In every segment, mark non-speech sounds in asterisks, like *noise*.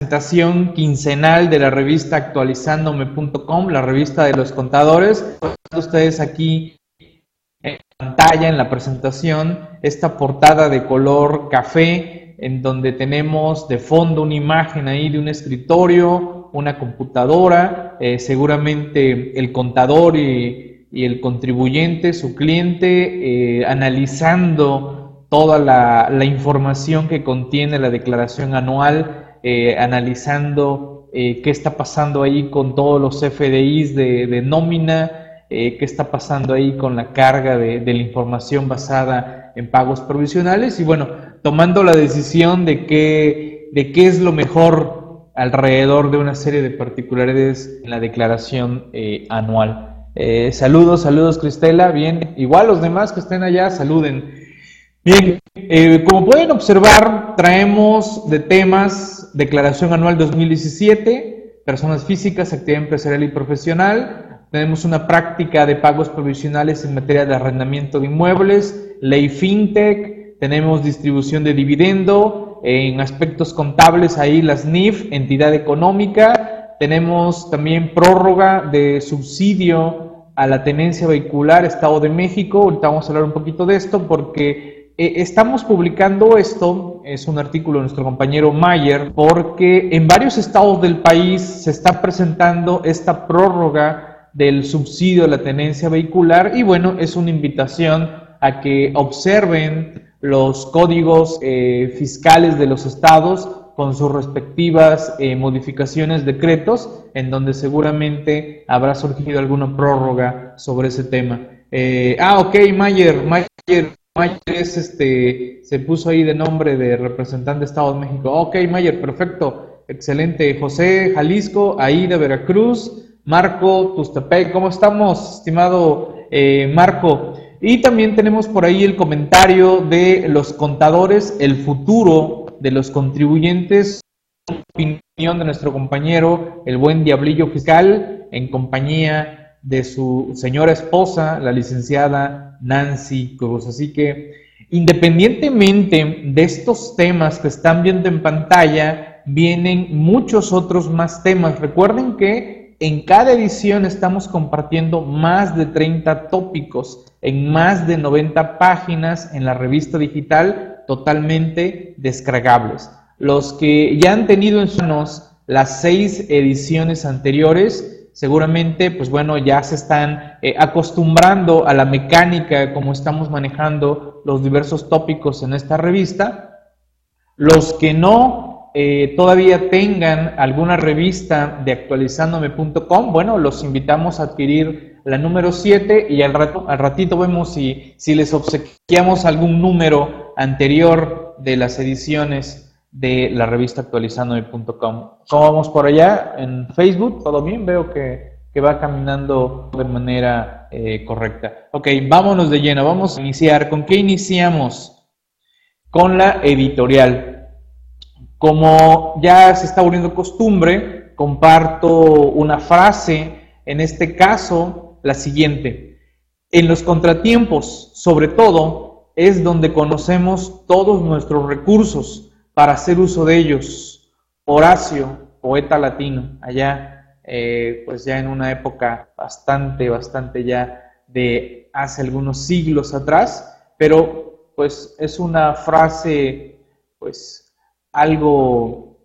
presentación quincenal de la revista actualizandome.com, la revista de los contadores. Ustedes aquí en pantalla, en la presentación, esta portada de color café, en donde tenemos de fondo una imagen ahí de un escritorio, una computadora, eh, seguramente el contador y, el contribuyente, su cliente, eh, analizando toda la información que contiene la declaración anual eh, analizando eh, qué está pasando ahí con todos los FDIs de, nómina, eh, qué está pasando ahí con la carga de, la información basada en pagos provisionales y bueno, tomando la decisión de qué, de qué es lo mejor alrededor de una serie de particularidades en la declaración anual. saludos, saludos Cristela, bien, igual los demás que estén allá, saluden. Bien, como pueden observar, traemos de temas declaración anual 2017, personas físicas, actividad empresarial y profesional. Tenemos una práctica de pagos provisionales en materia de arrendamiento de inmuebles, ley fintech, tenemos distribución de dividendo, en aspectos contables ahí las NIF, entidad económica, tenemos también prórroga de subsidio a la tenencia vehicular Estado de México, ahorita vamos a hablar un poquito de esto porque estamos publicando esto, es un artículo de nuestro compañero Mayer, porque en varios estados del país se está presentando esta prórroga del subsidio de la tenencia vehicular y bueno, es una invitación a que observen los códigos eh, fiscales de los estados con sus respectivas eh, modificaciones, decretos, en donde seguramente habrá surgido alguna prórroga sobre ese tema. ah, ok, Mayer, Mayer Mayer este, se puso ahí de nombre de representante de Estado de México. Ok, Mayer, perfecto, excelente. José, Jalisco, Aida, Veracruz, Marco, Tustepec, ¿cómo estamos, estimado eh, Marco? Y también tenemos por ahí el comentario de los contadores, el futuro de los contribuyentes, opinión de nuestro compañero, el buen Diablillo Fiscal, en compañía de su señora esposa, la licenciada Nancy Cruz. Así que independientemente de estos temas que están viendo en pantalla, vienen muchos otros más temas. Recuerden que en cada edición estamos compartiendo más de 30 tópicos en más de 90 páginas en la revista digital totalmente descargables. Los que ya han tenido en sus manos las seis ediciones anteriores, seguramente, pues bueno, ya se están eh, acostumbrando a la mecánica como estamos manejando los diversos tópicos en esta revista. Los que no eh, todavía tengan alguna revista de actualizandome.com, bueno, los invitamos a adquirir la número 7 y al, rato, al ratito vemos si, si les obsequiamos algún número anterior de las ediciones de la revista actualizandome.com. ¿Cómo vamos por allá? En Facebook, todo bien, veo que, va caminando de manera eh, correcta. Ok, vámonos de lleno, vamos a iniciar. ¿Con qué iniciamos? Con la editorial. Como ya se está volviendo costumbre, comparto una frase, en este caso, la siguiente. En los contratiempos, sobre todo, es donde conocemos todos nuestros recursos para hacer uso de ellos. Horacio, poeta latino, allá, eh, pues ya en una época bastante, bastante ya de hace algunos siglos atrás, pero pues es una frase, pues algo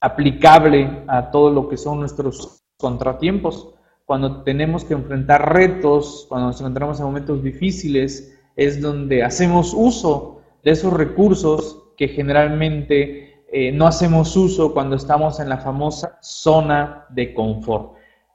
aplicable a todo lo que son nuestros contratiempos. Cuando tenemos que enfrentar retos, cuando nos encontramos en momentos difíciles, es donde hacemos uso de esos recursos que generalmente eh, no hacemos uso cuando estamos en la famosa zona de confort.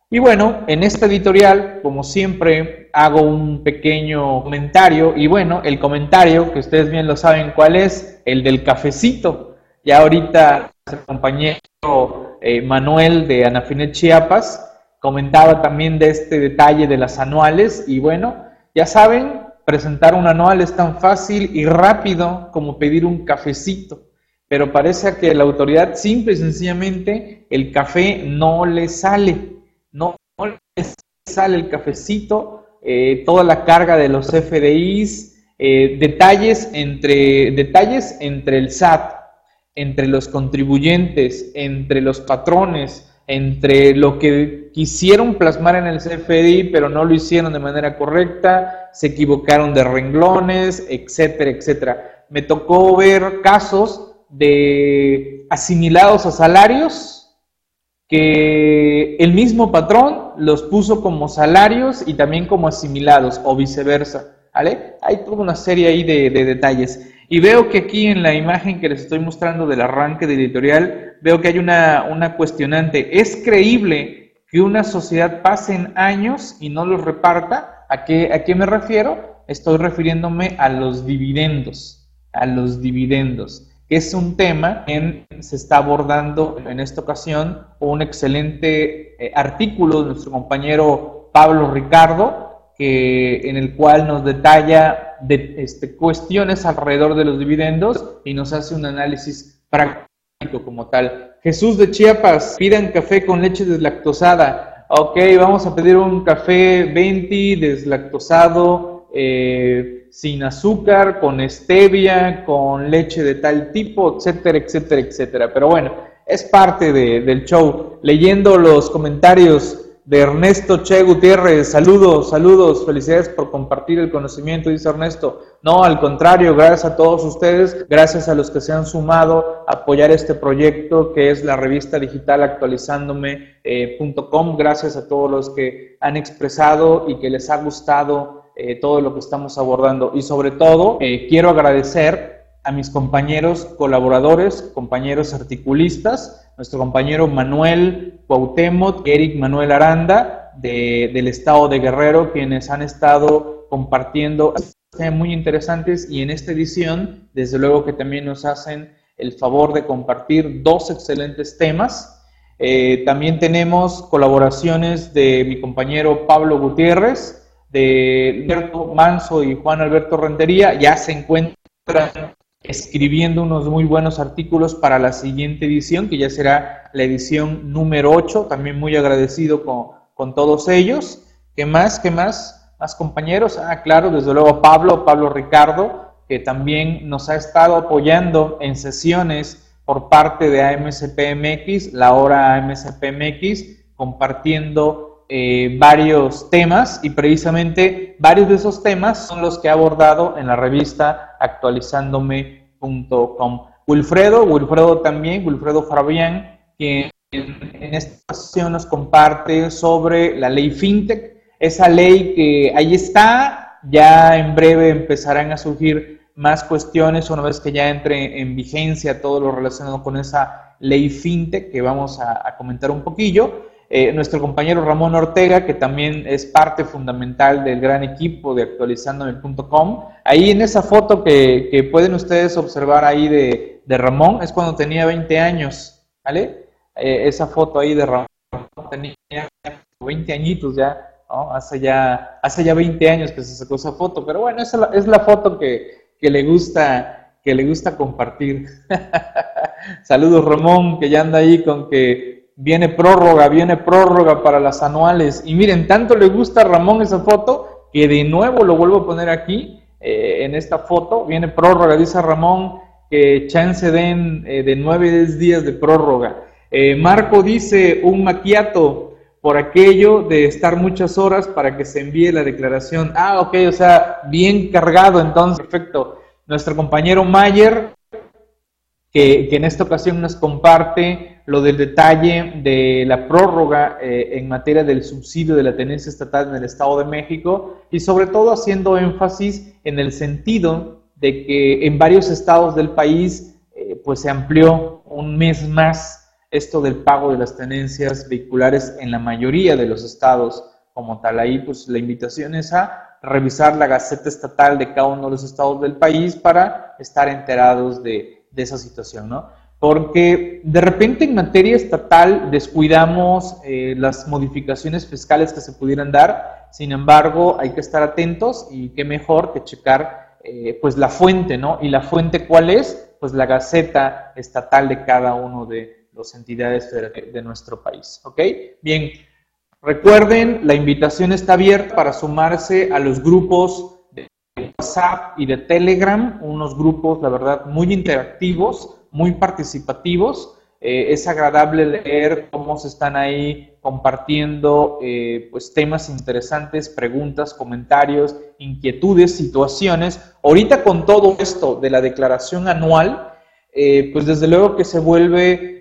Y bueno, en esta editorial, como siempre, hago un pequeño comentario y bueno, el comentario, que ustedes bien lo saben cuál es, el del cafecito. Ya ahorita el compañero eh, Manuel de Anafinet Chiapas comentaba también de este detalle de las anuales y bueno, ya saben, Presentar un anual es tan fácil y rápido como pedir un cafecito, pero parece que la autoridad simple y sencillamente el café no le sale, no, le sale el cafecito, eh, toda la carga de los FDIs, eh, detalles, entre, detalles entre el SAT, entre los contribuyentes, entre los patrones, entre lo que quisieron plasmar en el CFDI, pero no lo hicieron de manera correcta, se equivocaron de renglones, etcétera, etcétera. Me tocó ver casos de asimilados a salarios que el mismo patrón los puso como salarios y también como asimilados o viceversa. ¿vale? Hay toda una serie ahí de, de detalles. Y veo que aquí en la imagen que les estoy mostrando del arranque de editorial, veo que hay una, una cuestionante. ¿Es creíble que una sociedad pasen años y no los reparta? ¿A qué, ¿A qué me refiero? Estoy refiriéndome a los dividendos, a los dividendos, que es un tema que se está abordando en esta ocasión, un excelente eh, artículo de nuestro compañero Pablo Ricardo, que, en el cual nos detalla de este, cuestiones alrededor de los dividendos y nos hace un análisis práctico como tal. Jesús de Chiapas, pidan café con leche deslactosada. Ok, vamos a pedir un café 20 deslactosado, eh, sin azúcar, con stevia, con leche de tal tipo, etcétera, etcétera, etcétera. Pero bueno, es parte del show. Leyendo los comentarios de Ernesto Che Gutiérrez. Saludos, saludos, felicidades por compartir el conocimiento, dice Ernesto. No, al contrario, gracias a todos ustedes, gracias a los que se han sumado a apoyar este proyecto que es la revista digital actualizándome.com. gracias a todos los que han expresado y que les ha gustado eh, todo lo que estamos abordando. Y sobre todo, eh, quiero agradecer a mis compañeros colaboradores, compañeros articulistas, nuestro compañero Manuel Cuauhtémoc, Eric Manuel Aranda, del estado de Guerrero, quienes han estado compartiendo muy interesantes y en esta edición, desde luego que también nos hacen el favor de compartir dos excelentes temas. Eh, también tenemos colaboraciones de mi compañero Pablo Gutiérrez, de Alberto Manso y Juan Alberto Rentería, ya se encuentran escribiendo unos muy buenos artículos para la siguiente edición, que ya será la edición número 8. También muy agradecido con, todos ellos. ¿Qué más? ¿Qué más? ¿Más compañeros? Ah, claro, desde luego Pablo, Pablo Ricardo, que también nos ha estado apoyando en sesiones por parte de AMSPMX, la hora AMSPMX, compartiendo eh, varios temas y precisamente varios de esos temas son los que ha abordado en la revista actualizándome.com. Wilfredo, Wilfredo también, Wilfredo Fabián, que en esta ocasión nos comparte sobre la ley FinTech, esa ley que ahí está, ya en breve empezarán a surgir más cuestiones una vez que ya entre en vigencia todo lo relacionado con esa ley FinTech que vamos a, a comentar un poquillo. Eh, nuestro compañero Ramón Ortega, que también es parte fundamental del gran equipo de actualizandome.com. Ahí en esa foto que, pueden ustedes observar ahí de, Ramón, es cuando tenía 20 años, ¿vale? Eh, esa foto ahí de Ramón tenía 20 añitos ya, ¿no? Hace ya, hace ya 20 años que se sacó esa foto, pero bueno, esa es la foto que, que le gusta que le gusta compartir. *laughs* Saludos Ramón, que ya anda ahí con que viene prórroga, viene prórroga para las anuales. Y miren, tanto le gusta a Ramón esa foto que de nuevo lo vuelvo a poner aquí eh, en esta foto. Viene prórroga, dice Ramón que chance den eh, de nueve días de prórroga. Eh, Marco dice un maquiato por aquello de estar muchas horas para que se envíe la declaración. Ah, ok, o sea, bien cargado entonces, perfecto. Nuestro compañero Mayer, que en esta ocasión nos comparte lo del detalle de la prórroga eh, en materia del subsidio de la tenencia estatal en el Estado de México y sobre todo haciendo énfasis en el sentido de que en varios estados del país eh, pues se amplió un mes más esto del pago de las tenencias vehiculares en la mayoría de los estados como tal. Ahí pues la invitación es a revisar la Gaceta Estatal de cada uno de los estados del país para estar enterados de, de esa situación, ¿no? Porque de repente en materia estatal descuidamos eh, las modificaciones fiscales que se pudieran dar, sin embargo hay que estar atentos y qué mejor que checar eh, pues la fuente, ¿no? ¿Y la fuente cuál es? Pues la Gaceta Estatal de cada uno de las entidades de nuestro país, ¿ok? Bien, recuerden, la invitación está abierta para sumarse a los grupos de WhatsApp y de Telegram, unos grupos, la verdad, muy interactivos, muy participativos. Eh, es agradable leer cómo se están ahí compartiendo eh, pues temas interesantes, preguntas, comentarios, inquietudes, situaciones. Ahorita con todo esto de la declaración anual, eh, pues desde luego que se vuelve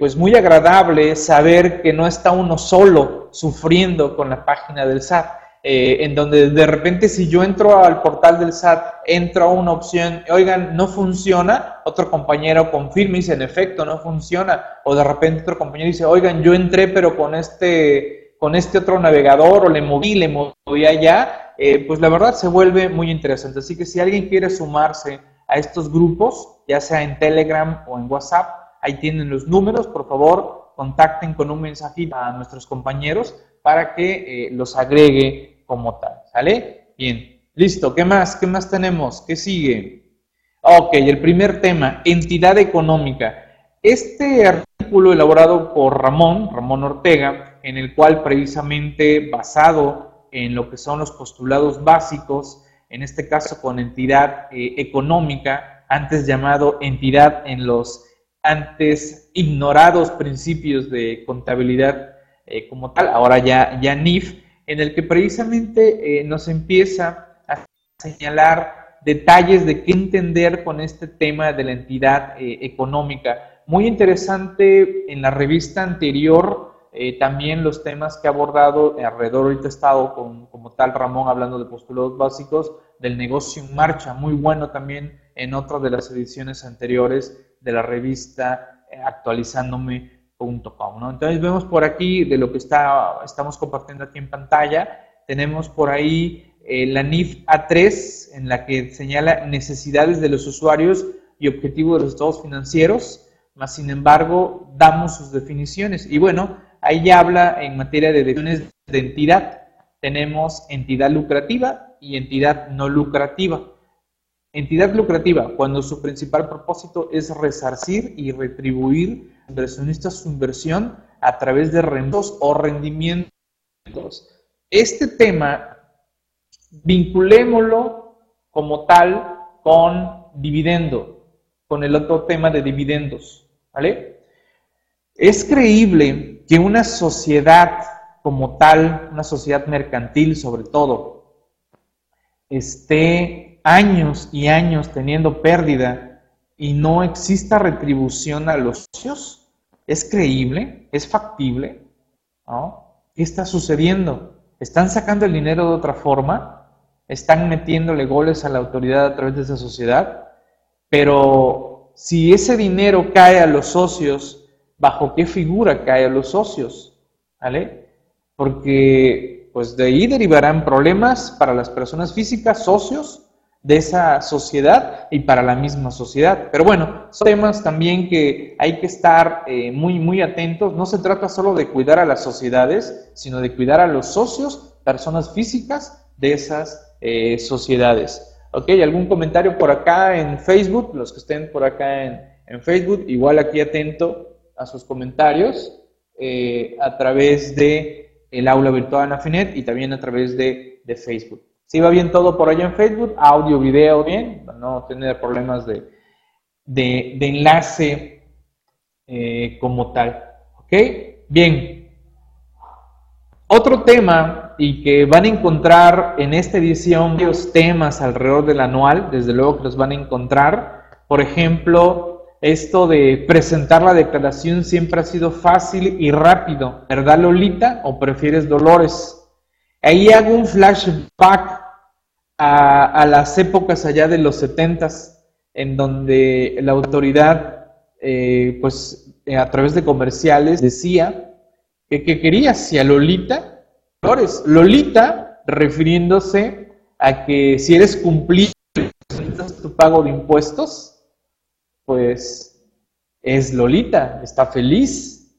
pues muy agradable saber que no está uno solo sufriendo con la página del SAT eh, en donde de repente si yo entro al portal del SAT, entro a una opción, oigan, no funciona, otro compañero confirma y dice, en efecto, no funciona, o de repente otro compañero dice, oigan, yo entré pero con este, con este otro navegador o le moví, le moví allá, eh, pues la verdad se vuelve muy interesante. Así que si alguien quiere sumarse a estos grupos, ya sea en Telegram o en WhatsApp, ahí tienen los números, por favor, contacten con un mensajito a nuestros compañeros para que eh, los agregue como tal. ¿Sale? Bien. Listo. ¿Qué más? ¿Qué más tenemos? ¿Qué sigue? Ok, el primer tema, entidad económica. Este artículo elaborado por Ramón, Ramón Ortega, en el cual precisamente basado en lo que son los postulados básicos, en este caso con entidad eh, económica, antes llamado entidad en los antes ignorados principios de contabilidad eh, como tal, ahora ya, ya NIF, en el que precisamente eh, nos empieza a señalar detalles de qué entender con este tema de la entidad eh, económica. Muy interesante en la revista anterior, eh, también los temas que ha abordado alrededor, ahorita estado con, como tal Ramón hablando de postulados básicos del negocio en marcha, muy bueno también en otra de las ediciones anteriores de la revista actualizándome entonces vemos por aquí de lo que está, estamos compartiendo aquí en pantalla, tenemos por ahí eh, la NIF A3 en la que señala necesidades de los usuarios y objetivos de los estados financieros, más sin embargo damos sus definiciones. Y bueno, ahí ya habla en materia de definiciones de entidad. Tenemos entidad lucrativa y entidad no lucrativa. Entidad lucrativa, cuando su principal propósito es resarcir y retribuir inversionistas su inversión a través de rendos o rendimientos. Este tema, vinculémoslo como tal con dividendo, con el otro tema de dividendos, ¿vale? Es creíble que una sociedad como tal, una sociedad mercantil sobre todo, esté años y años teniendo pérdida y no exista retribución a los socios? ¿Es creíble? ¿Es factible? ¿Qué está sucediendo? ¿Están sacando el dinero de otra forma? ¿Están metiéndole goles a la autoridad a través de esa sociedad? Pero si ese dinero cae a los socios, ¿bajo qué figura cae a los socios? ¿Vale? Porque pues de ahí derivarán problemas para las personas físicas, socios, de esa sociedad y para la misma sociedad. Pero bueno, son temas también que hay que estar eh, muy, muy atentos. No se trata solo de cuidar a las sociedades, sino de cuidar a los socios, personas físicas de esas eh, sociedades. ¿Ok? ¿Algún comentario por acá en Facebook? Los que estén por acá en, en Facebook, igual aquí atento a sus comentarios eh, a través de el aula virtual Afinet y también a través de, de Facebook. Si va bien todo por allá en Facebook, audio, video, bien, no tener problemas de, de, enlace eh, como tal. ¿Ok? Bien. Otro tema y que van a encontrar en esta edición varios temas alrededor del anual, desde luego que los van a encontrar. Por ejemplo, esto de presentar la declaración siempre ha sido fácil y rápido, ¿verdad Lolita? ¿O prefieres Dolores? Ahí hago un flashback a, las épocas allá de los setentas, en donde la autoridad, eh, pues eh, a través de comerciales, decía que, quería a Lolita Flores. Lolita, refiriéndose a que si eres cumplido tu pago de impuestos, pues es Lolita, está feliz.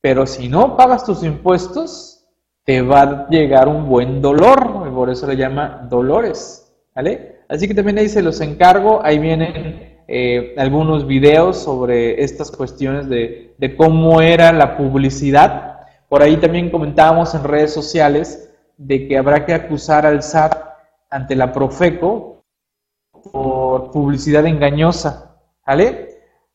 Pero si no pagas tus impuestos, te va a llegar un buen dolor, por eso le llama dolores, ¿vale? Así que también ahí se los encargo, ahí vienen eh, algunos videos sobre estas cuestiones de, de cómo era la publicidad. Por ahí también comentábamos en redes sociales de que habrá que acusar al SAT ante la Profeco por publicidad engañosa, ¿vale?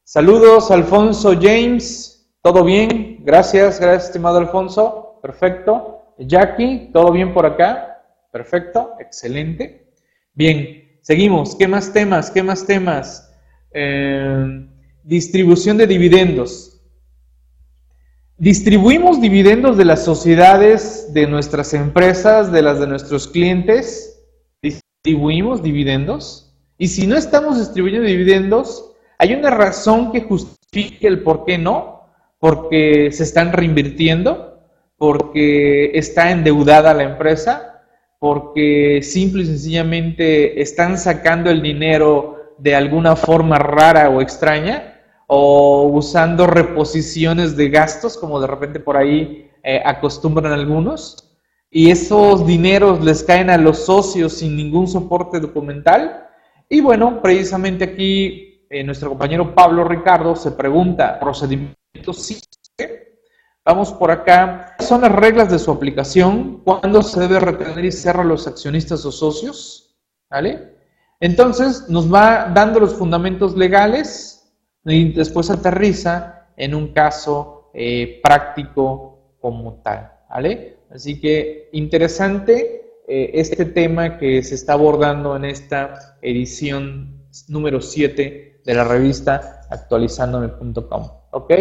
Saludos, Alfonso James. ¿Todo bien? Gracias, gracias, estimado Alfonso. Perfecto. Jackie, ¿todo bien por acá? Perfecto, excelente. Bien, seguimos. ¿Qué más temas? ¿Qué más temas? Eh, distribución de dividendos. Distribuimos dividendos de las sociedades, de nuestras empresas, de las de nuestros clientes. Distribuimos dividendos. Y si no estamos distribuyendo dividendos, hay una razón que justifique el por qué no, porque se están reinvirtiendo, porque está endeudada la empresa, porque simple y sencillamente están sacando el dinero de alguna forma rara o extraña, o usando reposiciones de gastos, como de repente por ahí eh, acostumbran algunos, y esos dineros les caen a los socios sin ningún soporte documental. Y bueno, precisamente aquí eh, nuestro compañero Pablo Ricardo se pregunta, procedimientos sí. Vamos por acá. ¿Son las reglas de su aplicación? ¿Cuándo se debe retener y cerrar los accionistas o socios? ¿Vale? Entonces nos va dando los fundamentos legales y después aterriza en un caso eh, práctico como tal. ¿Vale? Así que interesante eh, este tema que se está abordando en esta edición número 7 de la revista actualizandome.com. ¿Ok?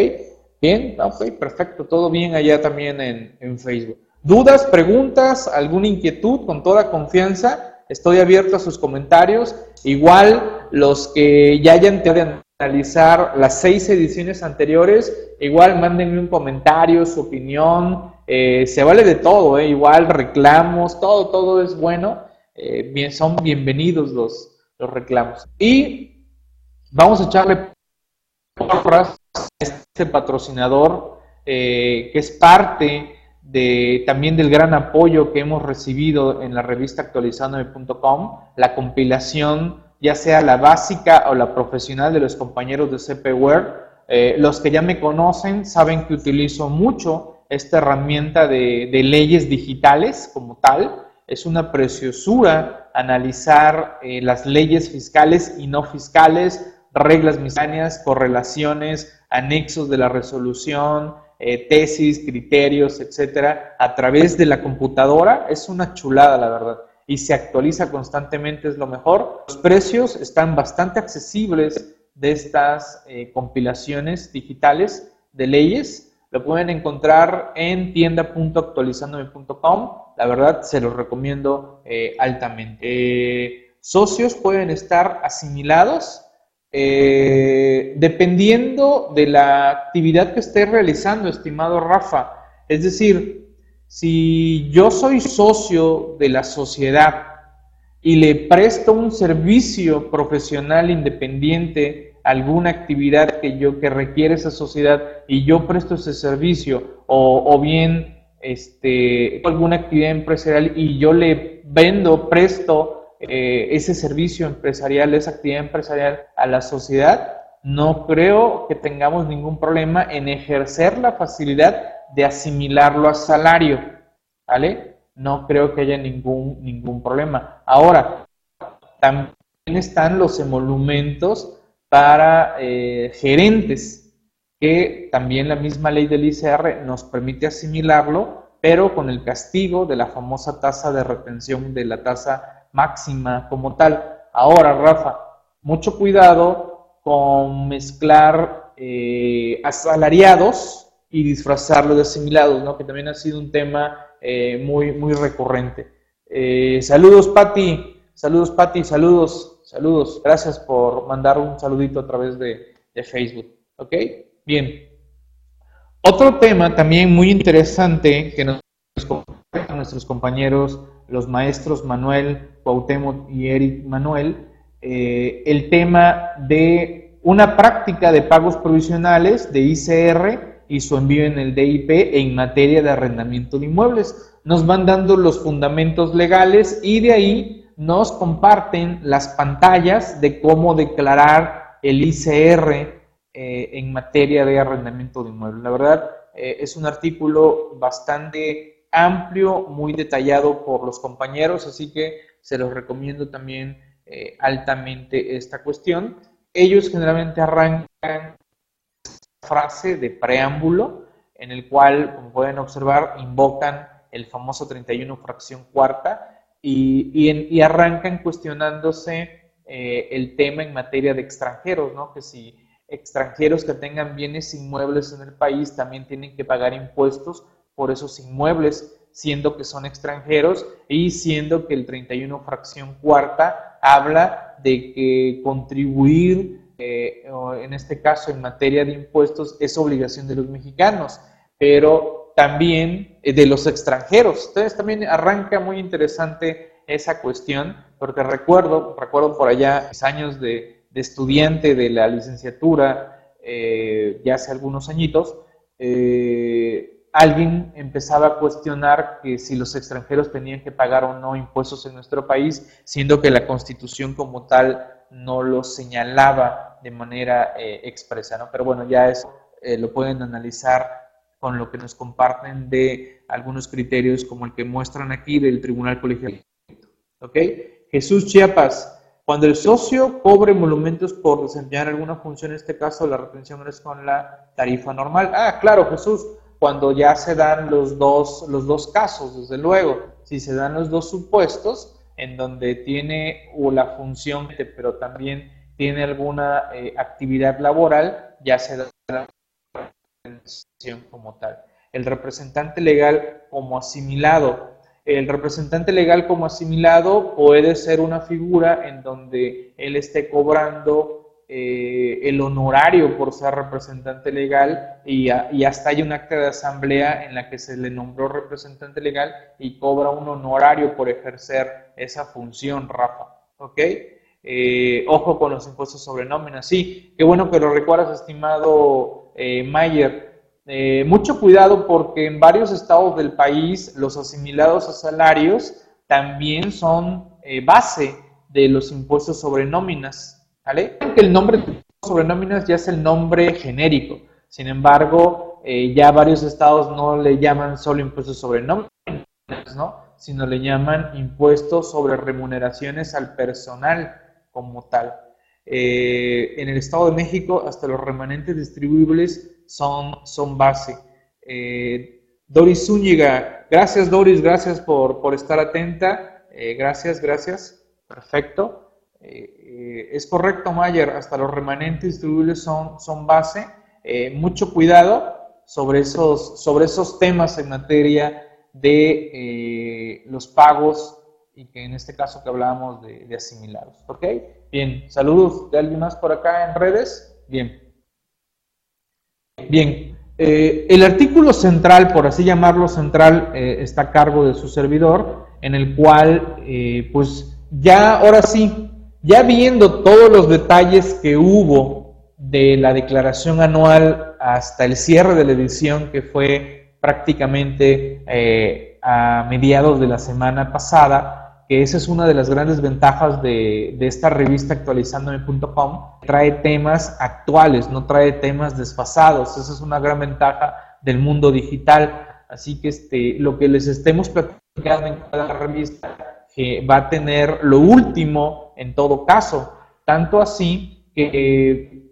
Bien, ok, perfecto, todo bien allá también en, Facebook. ¿Dudas, preguntas, alguna inquietud? Con toda confianza, estoy abierto a sus comentarios. Igual los que ya hayan tenido analizar las seis ediciones anteriores, igual mándenme un comentario, su opinión, eh, se vale de todo, eh, igual reclamos, todo, todo es bueno, eh, son bienvenidos los, los reclamos. Y Vamos a echarle porras a este patrocinador eh, que es parte de, también del gran apoyo que hemos recibido en la revista actualizandome.com, la compilación, ya sea la básica o la profesional de los compañeros de CPWare. Eh, los que ya me conocen saben que utilizo mucho esta herramienta de, leyes digitales como tal. Es una preciosura analizar eh, las leyes fiscales y no fiscales, reglas misceláneas, correlaciones, anexos de la resolución, eh, tesis, criterios, etcétera, a través de la computadora. Es una chulada, la verdad. Y se actualiza constantemente, es lo mejor. Los precios están bastante accesibles de estas eh, compilaciones digitales de leyes. Lo pueden encontrar en tienda.actualizandome.com. La verdad, se los recomiendo eh, altamente. socios pueden estar asimilados eh, dependiendo de la actividad que esté realizando, estimado Rafa. Es decir, si yo soy socio de la sociedad y le presto un servicio profesional independiente, alguna actividad que yo que requiere esa sociedad y yo presto ese servicio o, o bien este, alguna actividad empresarial y yo le vendo, presto eh, ese servicio empresarial, esa actividad empresarial a la sociedad, no creo que tengamos ningún problema en ejercer la facilidad de asimilarlo a salario, ¿vale? No creo que haya ningún, ningún problema. Ahora, también están los emolumentos para eh, gerentes, que también la misma ley del ICR nos permite asimilarlo, pero con el castigo de la famosa tasa de retención de la tasa máxima como tal. Ahora, Rafa, mucho cuidado con mezclar eh, asalariados y disfrazarlo de asimilados, ¿no? que también ha sido un tema eh, muy, muy recurrente. Eh, saludos, Patti. Saludos, Patti. Saludos, saludos. Gracias por mandar un saludito a través de, de Facebook. ¿Ok? Bien. Otro tema también muy interesante que nos nuestros compañeros, los maestros Manuel, Cuauhtémoc y Eric Manuel, eh, el tema de una práctica de pagos provisionales de ICR y su envío en el DIP en materia de arrendamiento de inmuebles. Nos van dando los fundamentos legales y de ahí nos comparten las pantallas de cómo declarar el ICR eh, en materia de arrendamiento de inmuebles. La verdad, eh, es un artículo bastante amplio, muy detallado por los compañeros, así que se los recomiendo también eh, altamente esta cuestión. Ellos generalmente arrancan frase de preámbulo en el cual, como pueden observar, invocan el famoso 31 fracción cuarta y, arrancan cuestionándose eh, el tema en materia de extranjeros, ¿no? Que si extranjeros que tengan bienes inmuebles en el país también tienen que pagar impuestos por esos inmuebles, siendo que son extranjeros y siendo que el 31 fracción cuarta habla de que contribuir, eh, en este caso en materia de impuestos, es obligación de los mexicanos, pero también eh, de los extranjeros. Entonces también arranca muy interesante esa cuestión, porque recuerdo, recuerdo por allá mis años de, estudiante de la licenciatura, eh, ya hace algunos añitos, alguien empezaba a cuestionar que si los extranjeros tenían que pagar o no impuestos en nuestro país, siendo que la constitución como tal no lo señalaba de manera eh, expresa, ¿no? Pero bueno, ya eso eh, lo pueden analizar con lo que nos comparten de algunos criterios como el que muestran aquí del Tribunal Colegial. ¿Ok? Jesús Chiapas, cuando el socio cobre monumentos por desempeñar alguna función, en este caso la retención es con la tarifa normal. Ah, claro, Jesús, cuando ya se dan los dos, los dos casos, desde luego, si se dan los dos supuestos en donde tiene la función, pero también tiene alguna eh, actividad laboral, ya se da la retención como tal. El representante legal como asimilado. El representante legal como asimilado puede ser una figura en donde él esté cobrando eh, el honorario por ser representante legal y, hasta hay un acta de asamblea en la que se le nombró representante legal y cobra un honorario por ejercer esa función, Rafa. ¿Ok? Eh, ojo con los impuestos sobre nóminas. Sí, qué bueno que lo recuerdas, estimado eh, Mayer. mucho cuidado porque en varios estados del país los asimilados a salarios también son base de los impuestos sobre nóminas. El nombre sobre nóminas ya es el nombre genérico. Sin embargo, eh, ya varios estados no le llaman solo impuestos sobre nóminas, ¿no? sino le llaman impuestos sobre remuneraciones al personal como tal. Eh, en el Estado de México, hasta los remanentes distribuibles son, base. Eh, Doris Zúñiga, gracias Doris, gracias por estar atenta. gracias, gracias. Perfecto. Eh, es correcto, Mayer, hasta los remanentes distribuibles son, base. Eh, mucho cuidado sobre esos, temas en materia de eh, los pagos y que en este caso que hablábamos de, asimilados. ¿Ok? Bien, saludos de alguien más por acá en redes. Bien. Bien, el artículo central, por así llamarlo central, está a cargo de su servidor, en el cual, pues ya ahora sí, ya viendo todos los detalles que hubo de la declaración anual hasta el cierre de la edición, que fue prácticamente eh, a mediados de la semana pasada, que esa es una de las grandes ventajas de, esta revista actualizandome.com, trae temas actuales, no trae temas desfasados, esa es una gran ventaja del mundo digital. Así que este, lo que les estemos platicando en cada revista va a tener lo último en todo caso. Tanto así que eh,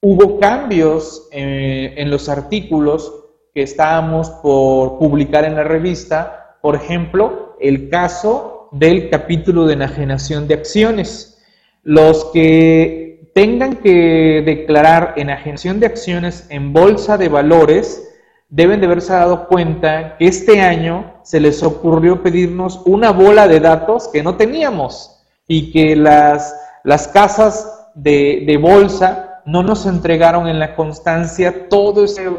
hubo cambios eh, en los artículos que estábamos por publicar en la revista. Por ejemplo, el caso del capítulo de enajenación de acciones. Los que tengan que declarar enajenación de acciones en bolsa de valores deben de haberse dado cuenta que este año se les ocurrió pedirnos una bola de datos que no teníamos y que las, las casas de, de bolsa no nos entregaron en la constancia todo ese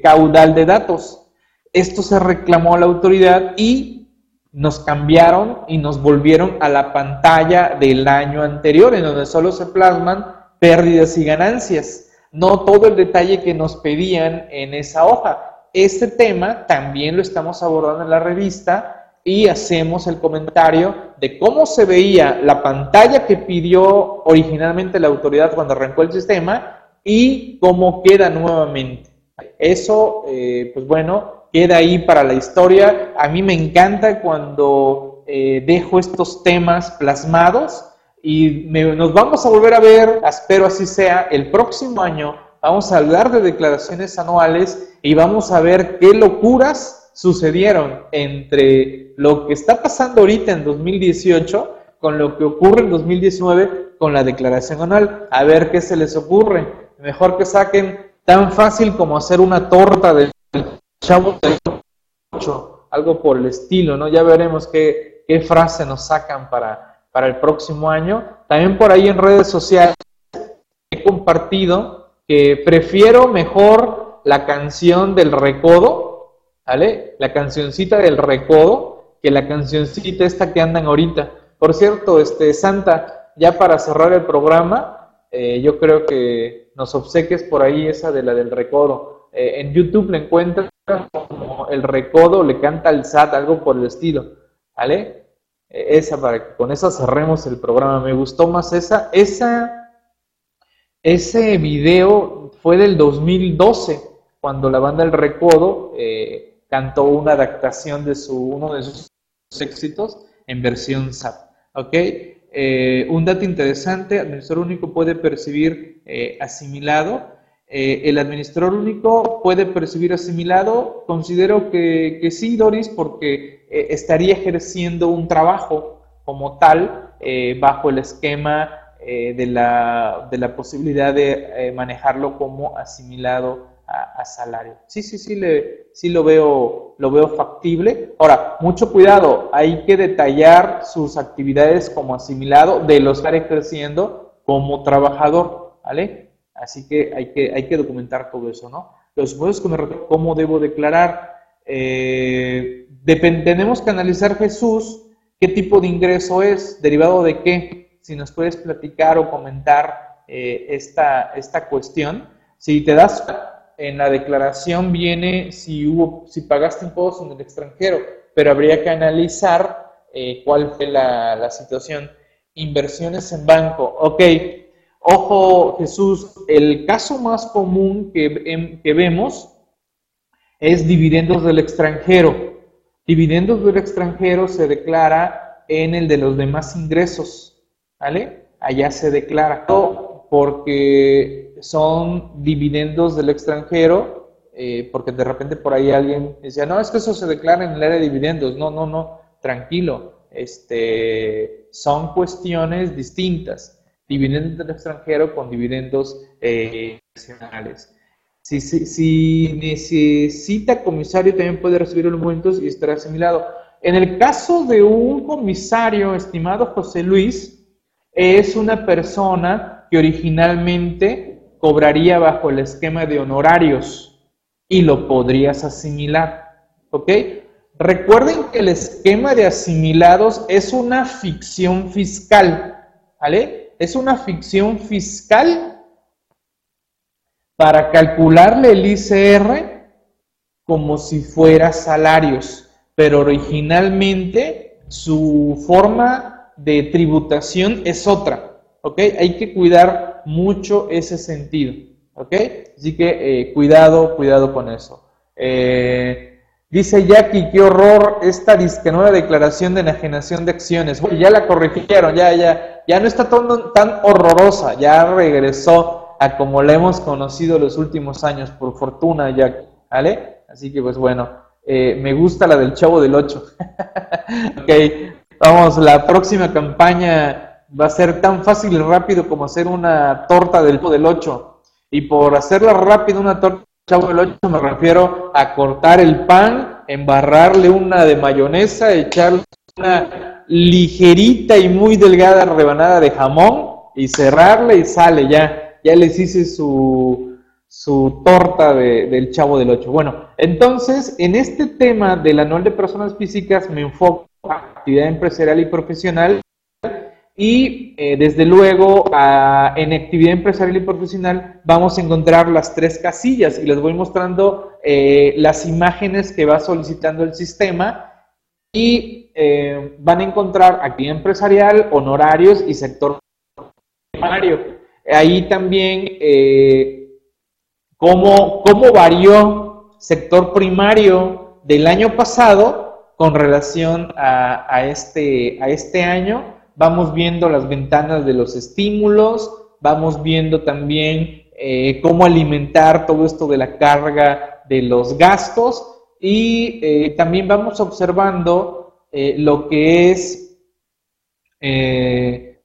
caudal de datos. Esto se reclamó a la autoridad y nos cambiaron y nos volvieron a la pantalla del año anterior, en donde solo se plasman pérdidas y ganancias no todo el detalle que nos pedían en esa hoja. Este tema también lo estamos abordando en la revista y hacemos el comentario de cómo se veía la pantalla que pidió originalmente la autoridad cuando arrancó el sistema y cómo queda nuevamente. Eso, eh, pues bueno, queda ahí para la historia. A mí me encanta cuando eh, dejo estos temas plasmados y nos vamos a volver a ver, espero así sea, el próximo año Vamos a hablar de declaraciones anuales y vamos a ver qué locuras sucedieron entre lo que está pasando ahorita en 2018 con lo que ocurre en 2019 con la declaración anual. A ver qué se les ocurre. Mejor que saquen tan fácil como hacer una torta del chavo del 8, algo por el estilo, ¿no? Ya veremos qué, qué frase nos sacan para, para el próximo año. También por ahí en redes sociales he compartido que prefiero mejor la canción del recodo, ¿vale? La cancioncita del recodo que la cancioncita esta que andan ahorita. Por cierto, este Santa, ya para cerrar el programa, eh, yo creo que nos obsequies por ahí esa de la del recodo. Eh, en YouTube le encuentran como el recodo le canta al SAT, algo por el estilo, ¿vale? Eh, esa para que con esa cerremos el programa. Me gustó más esa, esa ese video fue del 2012, cuando la banda El Recodo cantó una adaptación de su, uno de sus éxitos en versión SAP. ¿Ok? Eh, un dato interesante, administrador único puede percibir eh, asimilado. el administrador único puede percibir asimilado. Considero que, que sí, Doris, porque estaría ejerciendo un trabajo como tal bajo el esquema eh, de, la, de, la, posibilidad de eh, manejarlo como asimilado a, salario. Sí, sí, sí, le, sí lo, veo, lo veo factible. Ahora, mucho cuidado, hay que detallar sus actividades como asimilado de los que estar creciendo como trabajador, ¿vale? Así que hay que, hay que documentar todo eso, ¿no? Los modos que me ¿cómo debo declarar? Eh, tenemos que analizar Jesús, qué tipo de ingreso es, derivado de qué, si nos puedes platicar o comentar eh, esta, esta cuestión. Si te das en la declaración viene si hubo, si pagaste impuestos en el extranjero, pero habría que analizar eh, cuál fue la, situación. Inversiones en banco. Ok, ojo Jesús, el caso más común que, que vemos es dividendos del extranjero. Dividendos del extranjero se declara en el de los demás ingresos. ¿vale? Allá se declara porque son dividendos del extranjero, eh, porque de repente por ahí alguien decía, no, es que eso se declara en el área de dividendos. No, no, no, tranquilo. Este, son cuestiones distintas. Dividendos del extranjero con dividendos eh, nacionales. Si, si, si, necesita comisario, también puede recibir los aumentos y estar asimilado. En el caso de un comisario, estimado José Luis, es una persona que originalmente cobraría bajo el esquema de honorarios y lo podrías asimilar. ¿Ok? Recuerden que el esquema de asimilados es una ficción fiscal. ¿Vale? Es una ficción fiscal para calcularle el ICR como si fuera salarios, pero originalmente su forma de tributación es otra, ¿ok? Hay que cuidar mucho ese sentido, ¿ok? Así que eh, cuidado, cuidado con eso. Eh, dice Jackie, qué horror esta disque nueva declaración de enajenación de acciones. Bueno, ya la corrigieron, ya, ya, ya no está tan, horrorosa, ya regresó a como la hemos conocido los últimos años, por fortuna, Jackie, ¿vale? Así que pues bueno, eh, me gusta la del chavo del 8. *laughs* ok, Vamos, la próxima campaña va a ser tan fácil y rápido como hacer una torta del, del 8. Y por hacerla rápido, una torta chavo del 8, me refiero a cortar el pan, embarrarle una de mayonesa, echarle una ligerita y muy delgada rebanada de jamón y cerrarle y sale ya. Ya les hice su, su torta del chavo del 8. Bueno, entonces, en este tema del anual de personas físicas me enfoco actividad empresarial y profesional. Y eh, desde luego en actividad empresarial y profesional vamos a encontrar las tres casillas y les voy mostrando eh, las imágenes que va solicitando el sistema y eh, van a encontrar actividad empresarial, honorarios y sector primario. Ahí también cómo, cómo varió sector primario del año pasado con relación a, este, a este año. Vamos viendo las ventanas de los estímulos, vamos viendo también eh, cómo alimentar todo esto de la carga de los gastos y eh, también vamos observando eh, lo que es,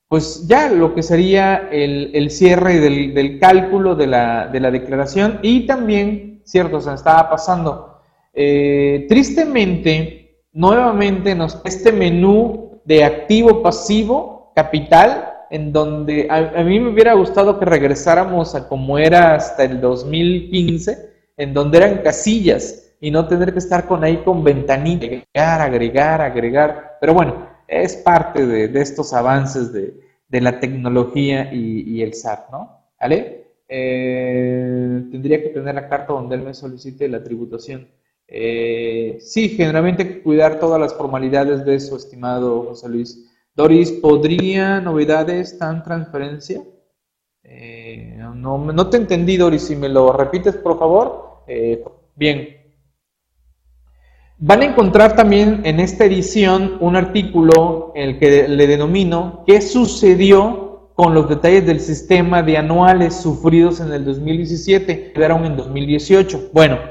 pues ya lo que sería el, cierre del, cálculo de la, de la, declaración y también, cierto, se estaba pasando. tristemente, nuevamente nos este menú de activo pasivo capital en donde a, mí me hubiera gustado que regresáramos a como era hasta el 2015, en donde eran casillas y no tener que estar con ahí con ventanita, agregar, agregar, agregar. Pero bueno, es parte de, estos avances de, la tecnología y, el SAT, ¿no? ¿Vale? Eh, tendría que tener la carta donde él me solicite la tributación. Eh, sí, generalmente cuidar todas las formalidades de eso, estimado José Luis. Doris, ¿podría novedades tan transferencia? Eh, no, no, te entendí, Doris, si me lo repites, por favor. Eh, bien. Van a encontrar también en esta edición un artículo, el que le denomino, ¿qué sucedió con los detalles del sistema de anuales sufridos en el 2017? Quedaron en 2018. Bueno,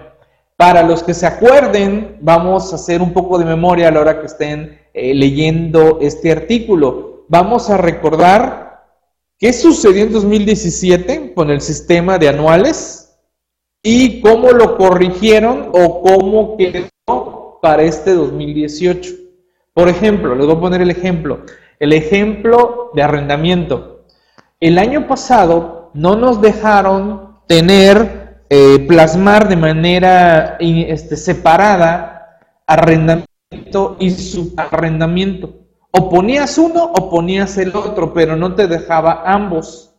para los que se acuerden, vamos a hacer un poco de memoria a la hora que estén eh, leyendo este artículo. Vamos a recordar qué sucedió en 2017 con el sistema de anuales y cómo lo corrigieron o cómo quedó para este 2018. Por ejemplo, les voy a poner el ejemplo. El ejemplo de arrendamiento. El año pasado no nos dejaron tener, eh, plasmar de manera este, separada arrendamiento y su arrendamiento. O ponías uno o ponías el otro, pero no te dejaba ambos.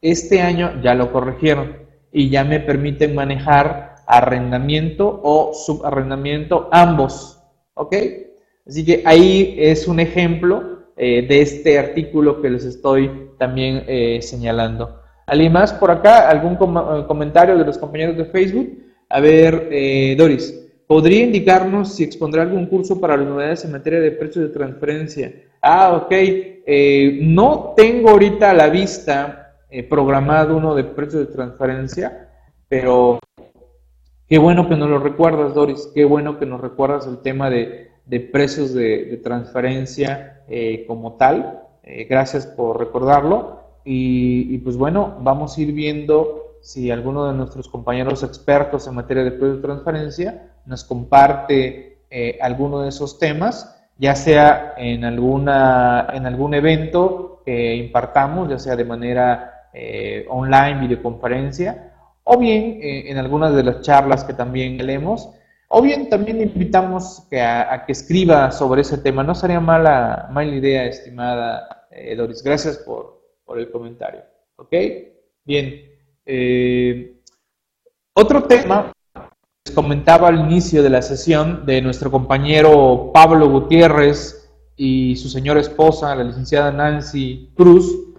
Este año ya lo corrigieron y ya me permiten manejar arrendamiento o subarrendamiento ambos. ¿Ok? Así que ahí es un ejemplo eh, de este artículo que les estoy también eh, señalando. ¿Alguien más por acá? ¿Algún eh, comentario de los compañeros de Facebook? A ver, Doris. ¿Podría indicarnos si expondrá algún curso para las novedades en materia de precios de transferencia? Ah, ok. Eh, no tengo ahorita a la vista eh, programado uno de precios de transferencia, pero qué bueno que nos lo recuerdas, Doris. Qué bueno que nos recuerdas el tema de, precios de, transferencia eh, como tal. gracias por recordarlo. Y, pues bueno, vamos a ir viendo si alguno de nuestros compañeros expertos en materia de precios de transferencia nos comparte eh, alguno de esos temas, ya sea en, alguna, en algún evento que impartamos, ya sea de manera eh, online, videoconferencia, o bien eh, en algunas de las charlas que también leemos, o bien también invitamos a, que escriba sobre ese tema. No sería mala, mala idea, estimada Doris. Gracias por, por, el comentario. ¿Ok? Bien. otro tema les comentaba al inicio de la sesión de nuestro compañero Pablo Gutiérrez y su señora esposa, la licenciada Nancy Cruz,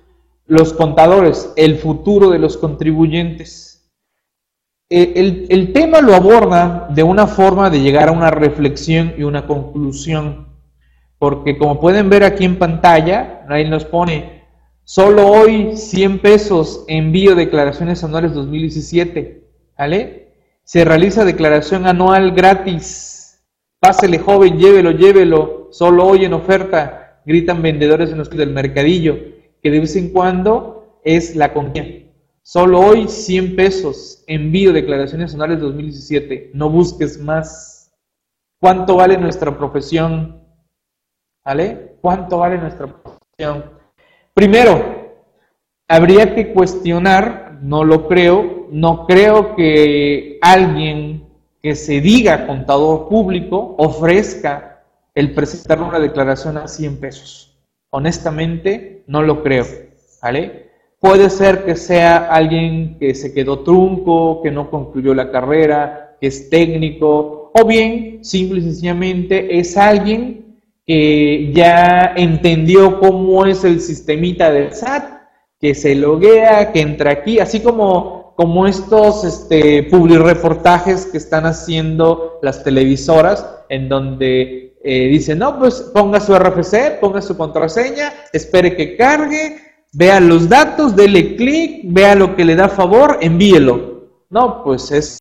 los contadores, el futuro de los contribuyentes. Eh, el, tema lo aborda de una forma de llegar a una reflexión y una conclusión, porque como pueden ver aquí en pantalla, ahí nos pone, solo hoy 100 pesos envío declaraciones anuales 2017, ¿vale? Se realiza declaración anual gratis. Pásele joven, llévelo, llévelo. Solo hoy en oferta, gritan vendedores en los del mercadillo, que de vez en cuando es la comida. Solo hoy 100 pesos. Envío declaraciones anuales 2017. No busques más. ¿Cuánto vale nuestra profesión? ¿Vale? ¿Cuánto vale nuestra profesión? Primero, habría que cuestionar, no lo creo, no creo que alguien que se diga contador público ofrezca el presentar una declaración a 100 pesos. Honestamente, no lo creo. Puede ser que sea alguien que se quedó trunco, que no concluyó la carrera, que es técnico, o bien, simple y sencillamente, es alguien que ya entendió cómo es el sistemita del SAT, que se loguea, que entra aquí, así como como estos este, reportajes que están haciendo las televisoras, en donde eh, dicen, no, pues ponga su RFC, ponga su contraseña, espere que cargue, vea los datos, dele clic, vea lo que le da favor, envíelo. No, pues es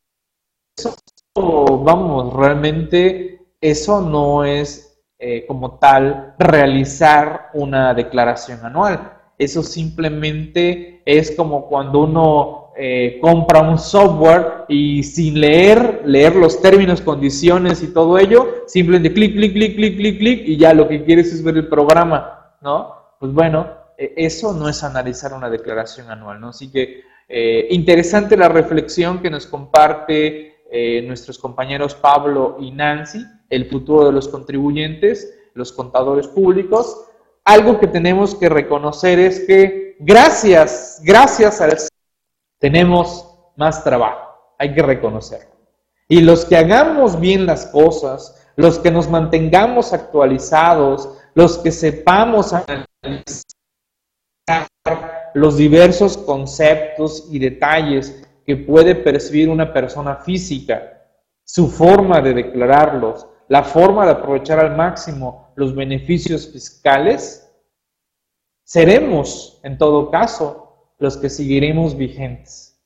eso, vamos, realmente eso no es eh, como tal realizar una declaración anual. Eso simplemente es como cuando uno eh, compra un software y sin leer, leer los términos, condiciones y todo ello, simplemente clic, clic, clic, clic, clic, clic y ya lo que quieres es ver el programa, ¿no? Pues bueno, e, eso no es analizar una declaración anual, ¿no? Así que eh, interesante la reflexión que nos comparte nuestros compañeros Pablo y Nancy, el futuro de los contribuyentes, los contadores públicos. Algo que tenemos que reconocer es que gracias, gracias al tenemos más trabajo, hay que reconocerlo. Y los que hagamos bien las cosas, los que nos mantengamos actualizados, los que sepamos analizar los diversos conceptos y detalles que puede percibir una persona física, su forma de declararlos, la forma de aprovechar al máximo los beneficios fiscales, seremos, en todo caso, los que seguiremos vigentes.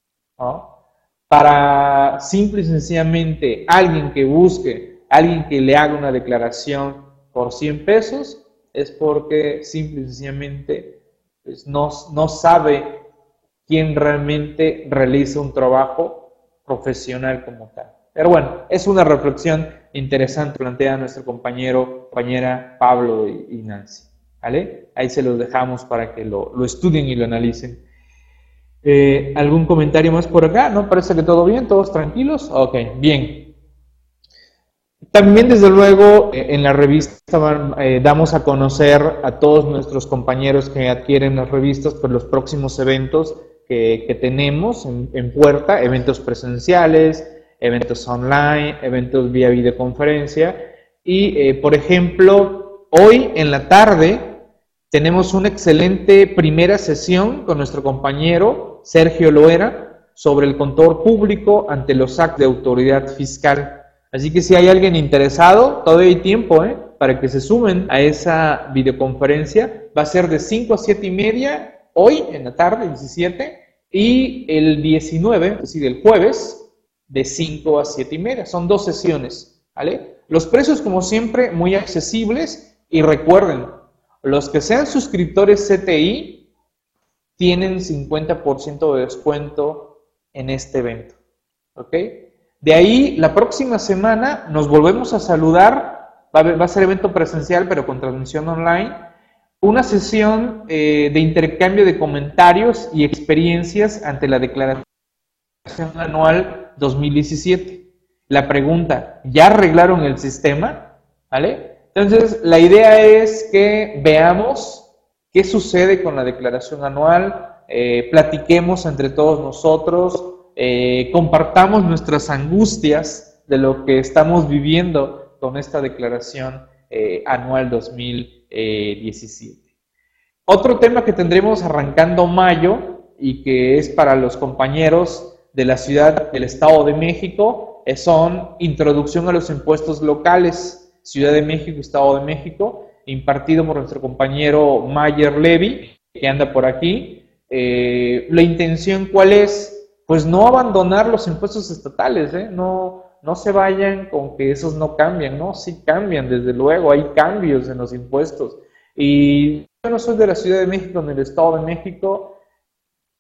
Para simple y sencillamente alguien que busque, alguien que le haga una declaración por 100 pesos, es porque simple y sencillamente pues, no, no sabe quién realmente realiza un trabajo profesional como tal. Pero bueno, es una reflexión interesante plantea nuestro compañero, compañera Pablo y, Nancy. ¿Vale? Ahí se los dejamos para que lo, estudien y lo analicen. Eh, ¿Algún comentario más por acá? ¿No? Parece que todo bien, todos tranquilos. Ok, bien. También, desde luego, eh, en la revista eh, damos a conocer a todos nuestros compañeros que adquieren las revistas por los próximos eventos que, tenemos en, puerta, eventos presenciales, eventos online, eventos vía videoconferencia. Y, eh, por ejemplo, hoy en la tarde tenemos una excelente primera sesión con nuestro compañero Sergio Loera sobre el control público ante los actos de autoridad fiscal. Así que si hay alguien interesado, todavía hay tiempo ¿eh? para que se sumen a esa videoconferencia. Va a ser de 5 a 7 y media hoy en la tarde, 17, y el 19, es decir, el jueves, de 5 a 7 y media. Son dos sesiones, ¿vale? Los precios, como siempre, muy accesibles y recuerden, los que sean suscriptores CTI tienen 50% de descuento en este evento, ¿ok? De ahí, la próxima semana nos volvemos a saludar, va a, ser evento presencial, pero con transmisión online, una sesión eh, de intercambio de comentarios y experiencias ante la declaración anual 2017. La pregunta, ¿ya arreglaron el sistema? ¿Vale? Entonces, la idea es que veamos qué sucede con la declaración anual, eh, platiquemos entre todos nosotros, eh, compartamos nuestras angustias de lo que estamos viviendo con esta declaración anual 2017. 17. Otro tema que tendremos arrancando mayo y que es para los compañeros de la ciudad del Estado de México son introducción a los impuestos locales, Ciudad de México, Estado de México, impartido por nuestro compañero Mayer Levy, que anda por aquí. Eh, la intención cuál es? Pues no abandonar los impuestos estatales, ¿eh? no, no se vayan con que esos no cambian, ¿no? Sí cambian, desde luego, hay cambios en los impuestos. Y yo no soy de la Ciudad de México, ni del Estado de México.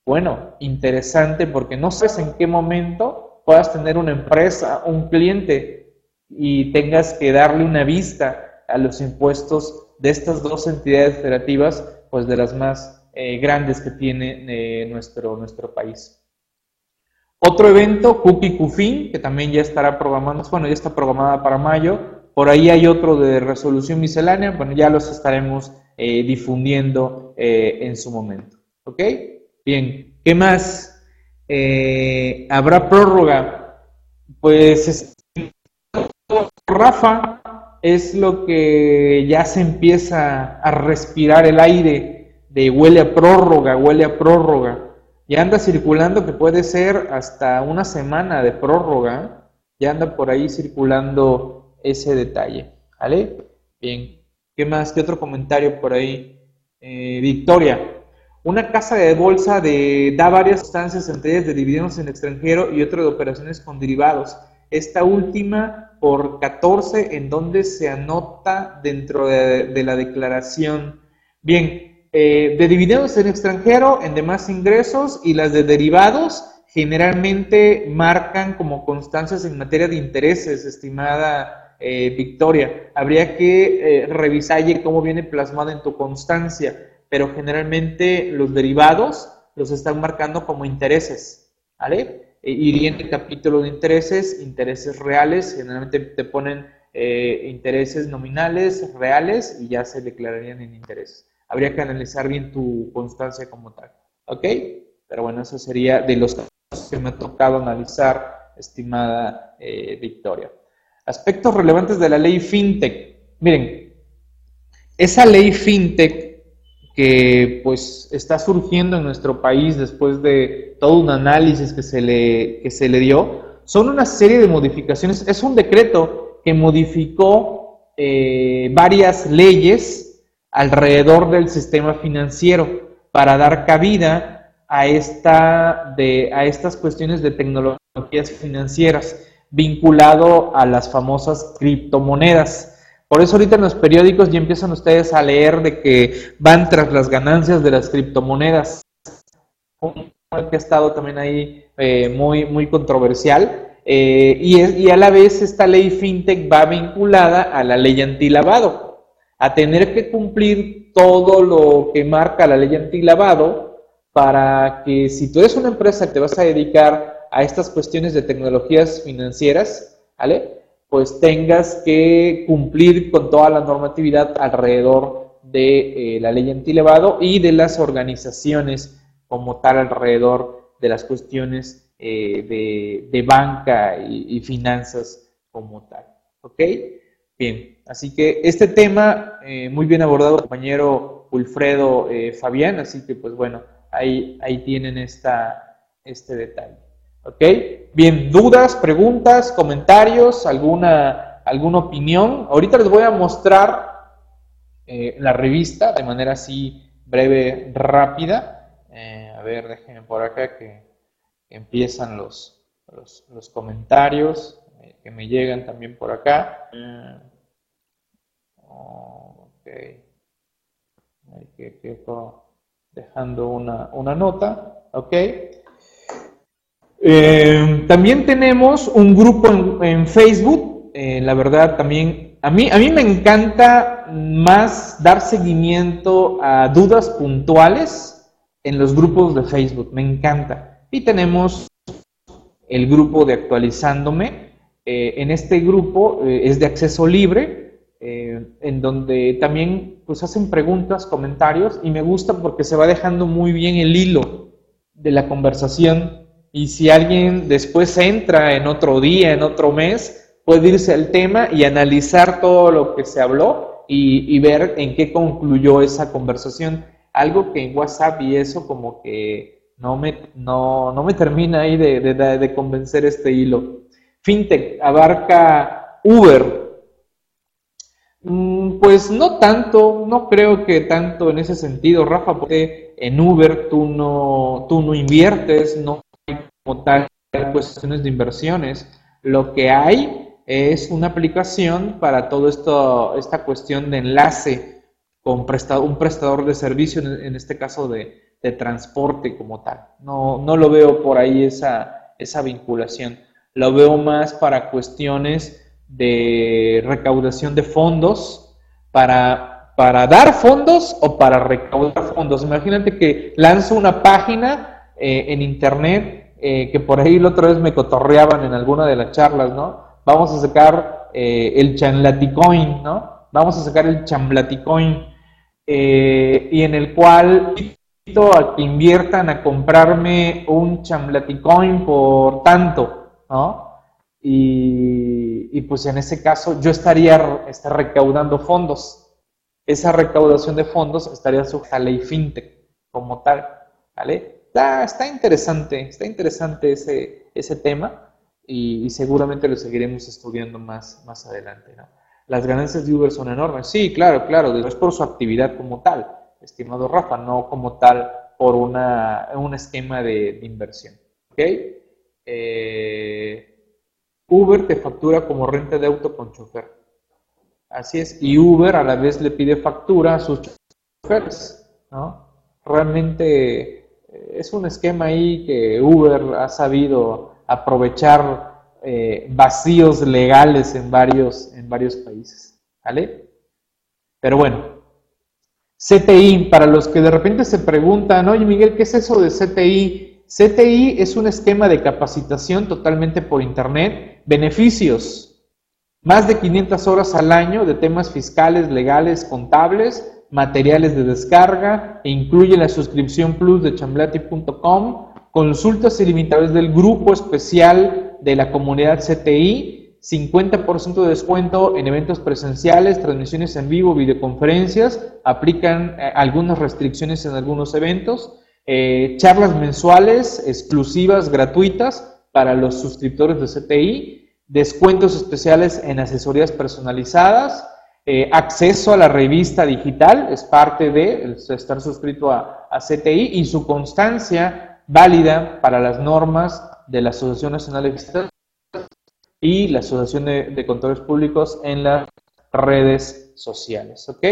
Bueno, interesante porque no sabes en qué momento puedas tener una empresa, un cliente y tengas que darle una vista a los impuestos de estas dos entidades federativas, pues de las más eh, grandes que tiene eh, nuestro, nuestro país. Otro evento, Cookie Cufin, que también ya estará programado, bueno, ya está programada para mayo. Por ahí hay otro de resolución miscelánea, bueno, ya los estaremos eh, difundiendo en su momento. ¿Ok? Bien, ¿qué más? Eh, ¿Habrá prórroga? Pues Rafa es lo que ya se empieza a respirar el aire de huele a prórroga, huele a prórroga. Ya anda circulando que puede ser hasta una semana de prórroga. Ya anda por ahí circulando ese detalle. ¿Vale? Bien. ¿Qué más? ¿Qué otro comentario por ahí? Eh, Victoria. Una casa de bolsa de, da varias sustancias, entre ellas de dividendos en extranjero y otra de operaciones con derivados. Esta última por 14 en donde se anota dentro de, la declaración. Bien, eh, de dividendos en extranjero, en demás ingresos y las de derivados generalmente marcan como constancias en materia de intereses, estimada eh, Victoria. Habría que eh, revisar cómo viene plasmada en tu constancia pero generalmente los derivados los están marcando como intereses, ¿vale? E, iría en el capítulo de intereses, intereses reales, generalmente te ponen eh, intereses nominales, reales, y ya se declararían en intereses. Habría que analizar bien tu constancia como tal, ¿ok? Pero bueno, eso sería de los casos que me ha tocado analizar, estimada eh, Victoria. Aspectos relevantes de la ley FinTech. Miren, esa ley FinTech que pues está surgiendo en nuestro país después de todo un análisis que se le, que se le dio, son una serie de modificaciones. Es un decreto que modificó eh, varias leyes alrededor del sistema financiero para dar cabida a, esta de, a estas cuestiones de tecnologías financieras vinculado a las famosas criptomonedas. Por eso ahorita en los periódicos ya empiezan ustedes a leer de que van tras las ganancias de las criptomonedas. Un que ha estado también ahí eh, muy, muy controversial. Eh, y, y a la vez esta ley fintech va vinculada a la ley antilavado, a tener que cumplir todo lo que marca la ley antilavado para que si tú eres una empresa que te vas a dedicar a estas cuestiones de tecnologías financieras, ¿vale? Pues tengas que cumplir con toda la normatividad alrededor de eh, la ley antilevado y de las organizaciones como tal alrededor de las cuestiones eh, de, banca y, finanzas como tal. ¿Ok? Bien, así que este tema eh, muy bien abordado compañero Wilfredo Fabián, así que pues bueno, ahí, ahí tienen esta, este detalle. ¿Ok? Bien, dudas, preguntas, comentarios, alguna, alguna opinión. Ahorita les voy a mostrar eh, la revista de manera así breve, rápida. Eh, a ver, déjenme por acá que, empiezan los, los, comentarios eh, que me llegan también por acá. ok. Ahí que quedo dejando una, una nota. Ok. Eh, también tenemos un grupo en, Facebook, eh, la verdad también, a mí, a mí me encanta más dar seguimiento a dudas puntuales en los grupos de Facebook, me encanta. Y tenemos el grupo de actualizándome. Eh, en este grupo es de acceso libre, en donde también pues hacen preguntas, comentarios y me gusta porque se va dejando muy bien el hilo de la conversación y si alguien después entra en otro día, en otro mes, puede irse al tema y analizar todo lo que se habló y, ver en qué concluyó esa conversación. Algo que en WhatsApp y eso como que no me, no, me termina ahí de, de, convencer este hilo. FinTech abarca Uber. Mm, pues no tanto, no creo que tanto en ese sentido, Rafa, porque en Uber tú no, tú no inviertes, no como tal cuestiones de inversiones. Lo que hay es una aplicación para todo esto, esta cuestión de enlace con un prestador de servicio, en, este caso de, transporte como tal. No, no lo veo por ahí esa, esa vinculación. Lo veo más para cuestiones de recaudación de fondos, para, para dar fondos o para recaudar fondos. Imagínate que lanzo una página eh, en internet eh, que por ahí la otra vez me cotorreaban en alguna de las charlas, ¿no? Vamos a sacar eh, el chanlaticoin, ¿no? Vamos a sacar el chamlaticoin, eh, y en el cual invito a que inviertan a comprarme un chamlaticoin por tanto, ¿no? Y, pues en ese caso yo estaría estar recaudando fondos. Esa recaudación de fondos estaría sujeta a ley como tal, ¿vale? Está, interesante, está interesante ese, ese tema y, seguramente lo seguiremos estudiando más, más adelante. ¿no? Las ganancias de Uber son enormes. Sí, claro, claro, es por su actividad como tal, estimado Rafa, no como tal por una, un esquema de, inversión. Eh, Uber te factura como renta de auto con chofer. Así es. Y Uber a la vez le pide factura a sus choferes. Realmente eh, es un esquema ahí que Uber ha sabido aprovechar eh, vacíos legales en varios, en varios países. ¿Vale? Pero bueno, CTI, para los que de repente se preguntan, oye Miguel, ¿qué es eso de CTI? CTI es un esquema de capacitación totalmente por Internet. Beneficios, más de 500 horas al año de temas fiscales, legales, contables, materiales de descarga, e incluye la suscripción plus de chamblati.com, consultas ilimitadas del grupo especial de la comunidad CTI, 50% de descuento en eventos presenciales, transmisiones en vivo, videoconferencias, aplican eh, algunas restricciones en algunos eventos, eh, charlas mensuales exclusivas, gratuitas para los suscriptores de CTI, descuentos especiales en asesorías personalizadas, eh, acceso a la revista digital, es parte de estar suscrito a, CTI y su constancia válida para las normas de la Asociación Nacional de Visitas y la Asociación de, de Contadores Públicos en las redes sociales. ¿Ok?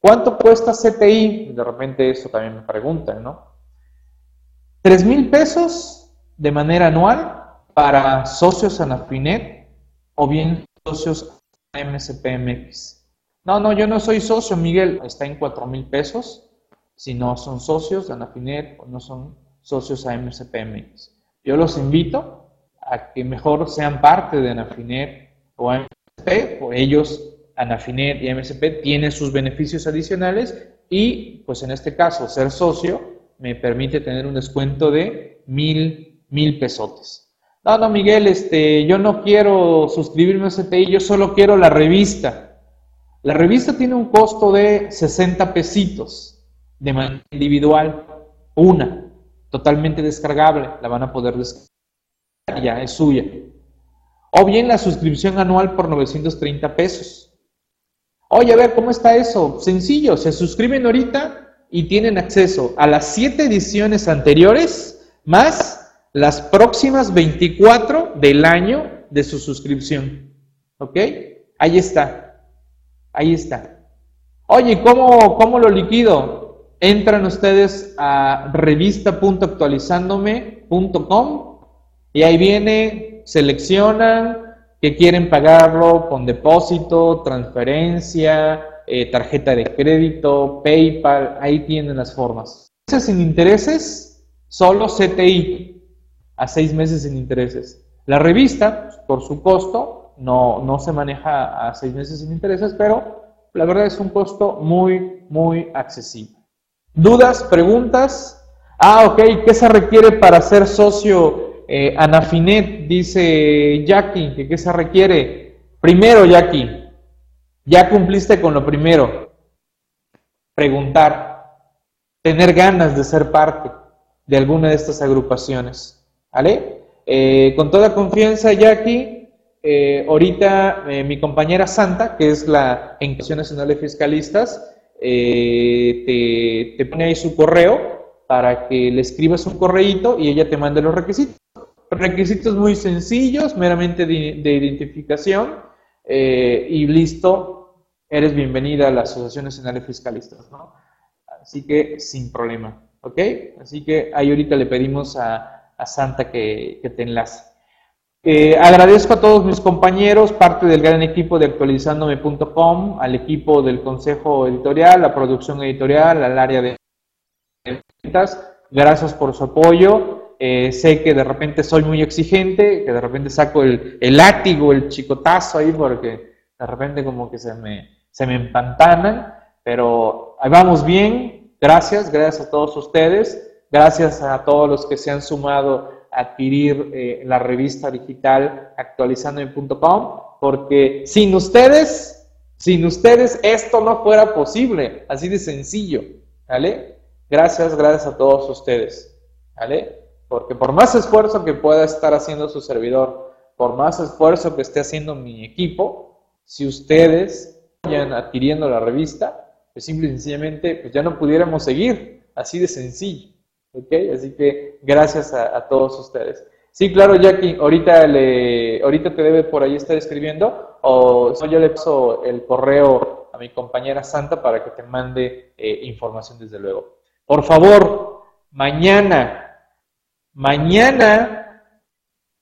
¿Cuánto cuesta CTI? De repente eso también me preguntan, ¿no? Tres mil pesos de manera anual para socios Anafinet o bien socios MSPMX. No, no, yo no soy socio, Miguel. Está en cuatro mil pesos. Si no son socios de Anafinet o no son socios a MSPMX. Yo los invito a que mejor sean parte de Anafinet o MSP, o ellos, Anafinet y MSP, tienen sus beneficios adicionales y, pues en este caso, ser socio me permite tener un descuento de mil, mil pesotes. No, no, Miguel, este, yo no quiero suscribirme a STI, yo solo quiero la revista. La revista tiene un costo de 60 pesitos de manera individual, una, totalmente descargable, la van a poder descargar, ya es suya. O bien la suscripción anual por 930 pesos. Oye, a ver, ¿cómo está eso? Sencillo, se suscriben ahorita y tienen acceso a las 7 ediciones anteriores más las próximas 24 del año de su suscripción. ¿Ok? Ahí está. Ahí está. Oye, ¿cómo, cómo lo liquido? Entran ustedes a revista.actualizándome.com y ahí viene, seleccionan que quieren pagarlo con depósito, transferencia, eh, tarjeta de crédito, PayPal, ahí tienen las formas. Sin intereses, solo CTI, a seis meses sin intereses. La revista, por su costo, no, no se maneja a seis meses sin intereses, pero la verdad es un costo muy, muy accesible. ¿Dudas? ¿Preguntas? Ah, ok, ¿qué se requiere para ser socio eh, Anafinet? Dice Jackie, ¿qué se requiere? Primero, Jackie, ya cumpliste con lo primero. Preguntar, tener ganas de ser parte de alguna de estas agrupaciones. ¿Vale? Eh, con toda confianza, Jackie, eh, ahorita eh, mi compañera Santa, que es la Encuestación Nacional de Fiscalistas, eh, te, pone ahí su correo para que le escribas un correíto y ella te mande los requisitos. Requisitos muy sencillos, meramente de, identificación y listo, eres bienvenida a la Asociación Nacional de Fiscalistas. Así que sin problema, ¿ok? Así que ahí ahorita le pedimos a, Santa que te enlace. Eh, agradezco a todos mis compañeros, parte del gran equipo de actualizandome.com, al equipo del consejo editorial, la producción editorial, al área de ventas. Gracias por su apoyo. Eh, sé que de repente soy muy exigente, que de repente saco el, el, látigo, el chicotazo ahí, porque de repente como que se me, se me empantanan, pero ahí vamos bien. Gracias, gracias a todos ustedes. Gracias a todos los que se han sumado adquirir eh, la revista digital actualizando.com, porque sin ustedes, sin ustedes esto no fuera posible, así de sencillo, ¿vale? Gracias, gracias a todos ustedes, ¿vale? Porque por más esfuerzo que pueda estar haciendo su servidor, por más esfuerzo que esté haciendo mi equipo, si ustedes vayan adquiriendo la revista, pues simple y sencillamente pues ya no pudiéramos seguir, así de sencillo, ¿Ok? Así que gracias a, todos ustedes. Sí, claro, Jackie, ahorita, le, ahorita te debe por ahí estar escribiendo o yo le paso el correo a mi compañera Santa para que te mande eh, información desde luego. Por favor, mañana, mañana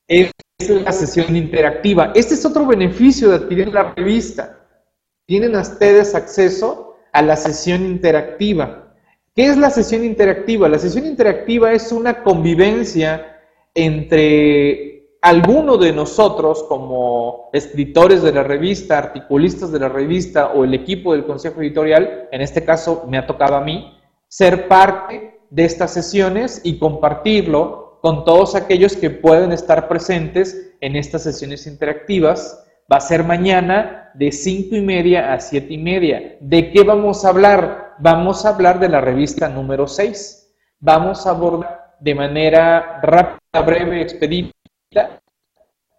es la sesión interactiva. Este es otro beneficio de adquirir la revista. Tienen ustedes acceso a la sesión interactiva. ¿Qué es la sesión interactiva? La sesión interactiva es una convivencia entre alguno de nosotros como escritores de la revista, articulistas de la revista o el equipo del consejo editorial, en este caso me ha tocado a mí, ser parte de estas sesiones y compartirlo con todos aquellos que pueden estar presentes en estas sesiones interactivas. Va a ser mañana de 5 y media a 7 y media. ¿De qué vamos a hablar? Vamos a hablar de la revista número 6. Vamos a abordar de manera rápida, breve, expedita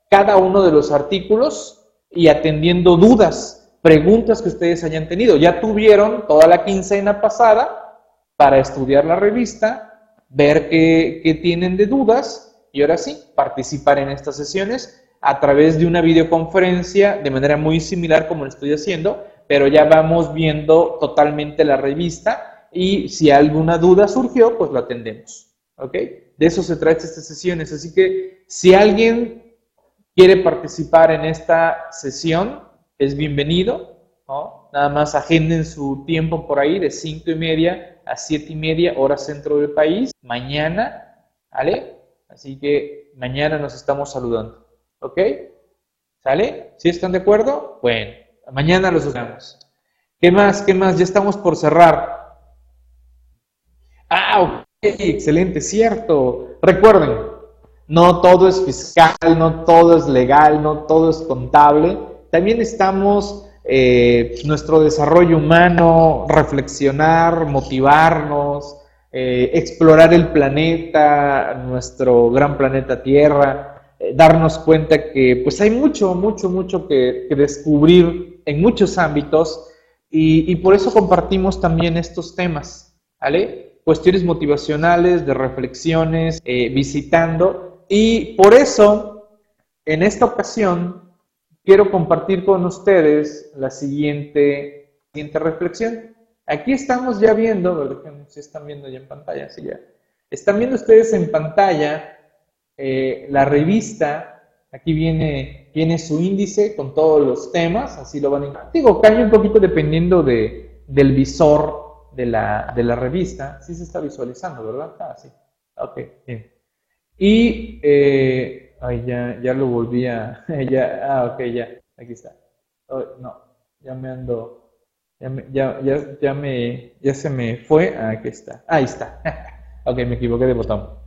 cada uno de los artículos y atendiendo dudas, preguntas que ustedes hayan tenido. Ya tuvieron toda la quincena pasada para estudiar la revista, ver qué, qué tienen de dudas y ahora sí, participar en estas sesiones a través de una videoconferencia de manera muy similar como lo estoy haciendo, pero ya vamos viendo totalmente la revista y si alguna duda surgió, pues lo atendemos. ¿Ok? De eso se trata estas sesiones. Así que si alguien quiere participar en esta sesión, es bienvenido. ¿no? Nada más agenden su tiempo por ahí de 5 y media a 7 y media hora centro del país. Mañana, ¿vale? Así que mañana nos estamos saludando. ¿Ok? ¿Sale? ¿Sí están de acuerdo? Bueno. Mañana los usamos. ¿Qué más? ¿Qué más? Ya estamos por cerrar. Ah, ok, excelente, cierto. Recuerden, no todo es fiscal, no todo es legal, no todo es contable. También estamos eh, nuestro desarrollo humano, reflexionar, motivarnos, eh, explorar el planeta, nuestro gran planeta Tierra, eh, darnos cuenta que pues hay mucho, mucho, mucho que descubrir en muchos ámbitos y, por eso compartimos también estos temas, ¿vale? Cuestiones motivacionales, de reflexiones, eh, visitando. Y por eso, en esta ocasión, quiero compartir con ustedes la siguiente, siguiente reflexión. Aquí estamos ya viendo, ¿verdad? Si están viendo ya en pantalla, sí ya. Están viendo ustedes en pantalla eh, la revista Aquí viene, viene su índice con todos los temas, así lo van a... Digo, cambia un poquito dependiendo de, del visor de la, de la revista. Sí se está visualizando, ¿verdad? Ah, sí. Ok, bien. Y, eh, ay, ya, ya lo volví a... *laughs* Ya, ah, ok, ya, aquí está. no, ya me ando... Ya, ya, ya, me, ya se me fue. Ah, aquí está. Ahí está. *laughs* ok, me equivoqué de botón.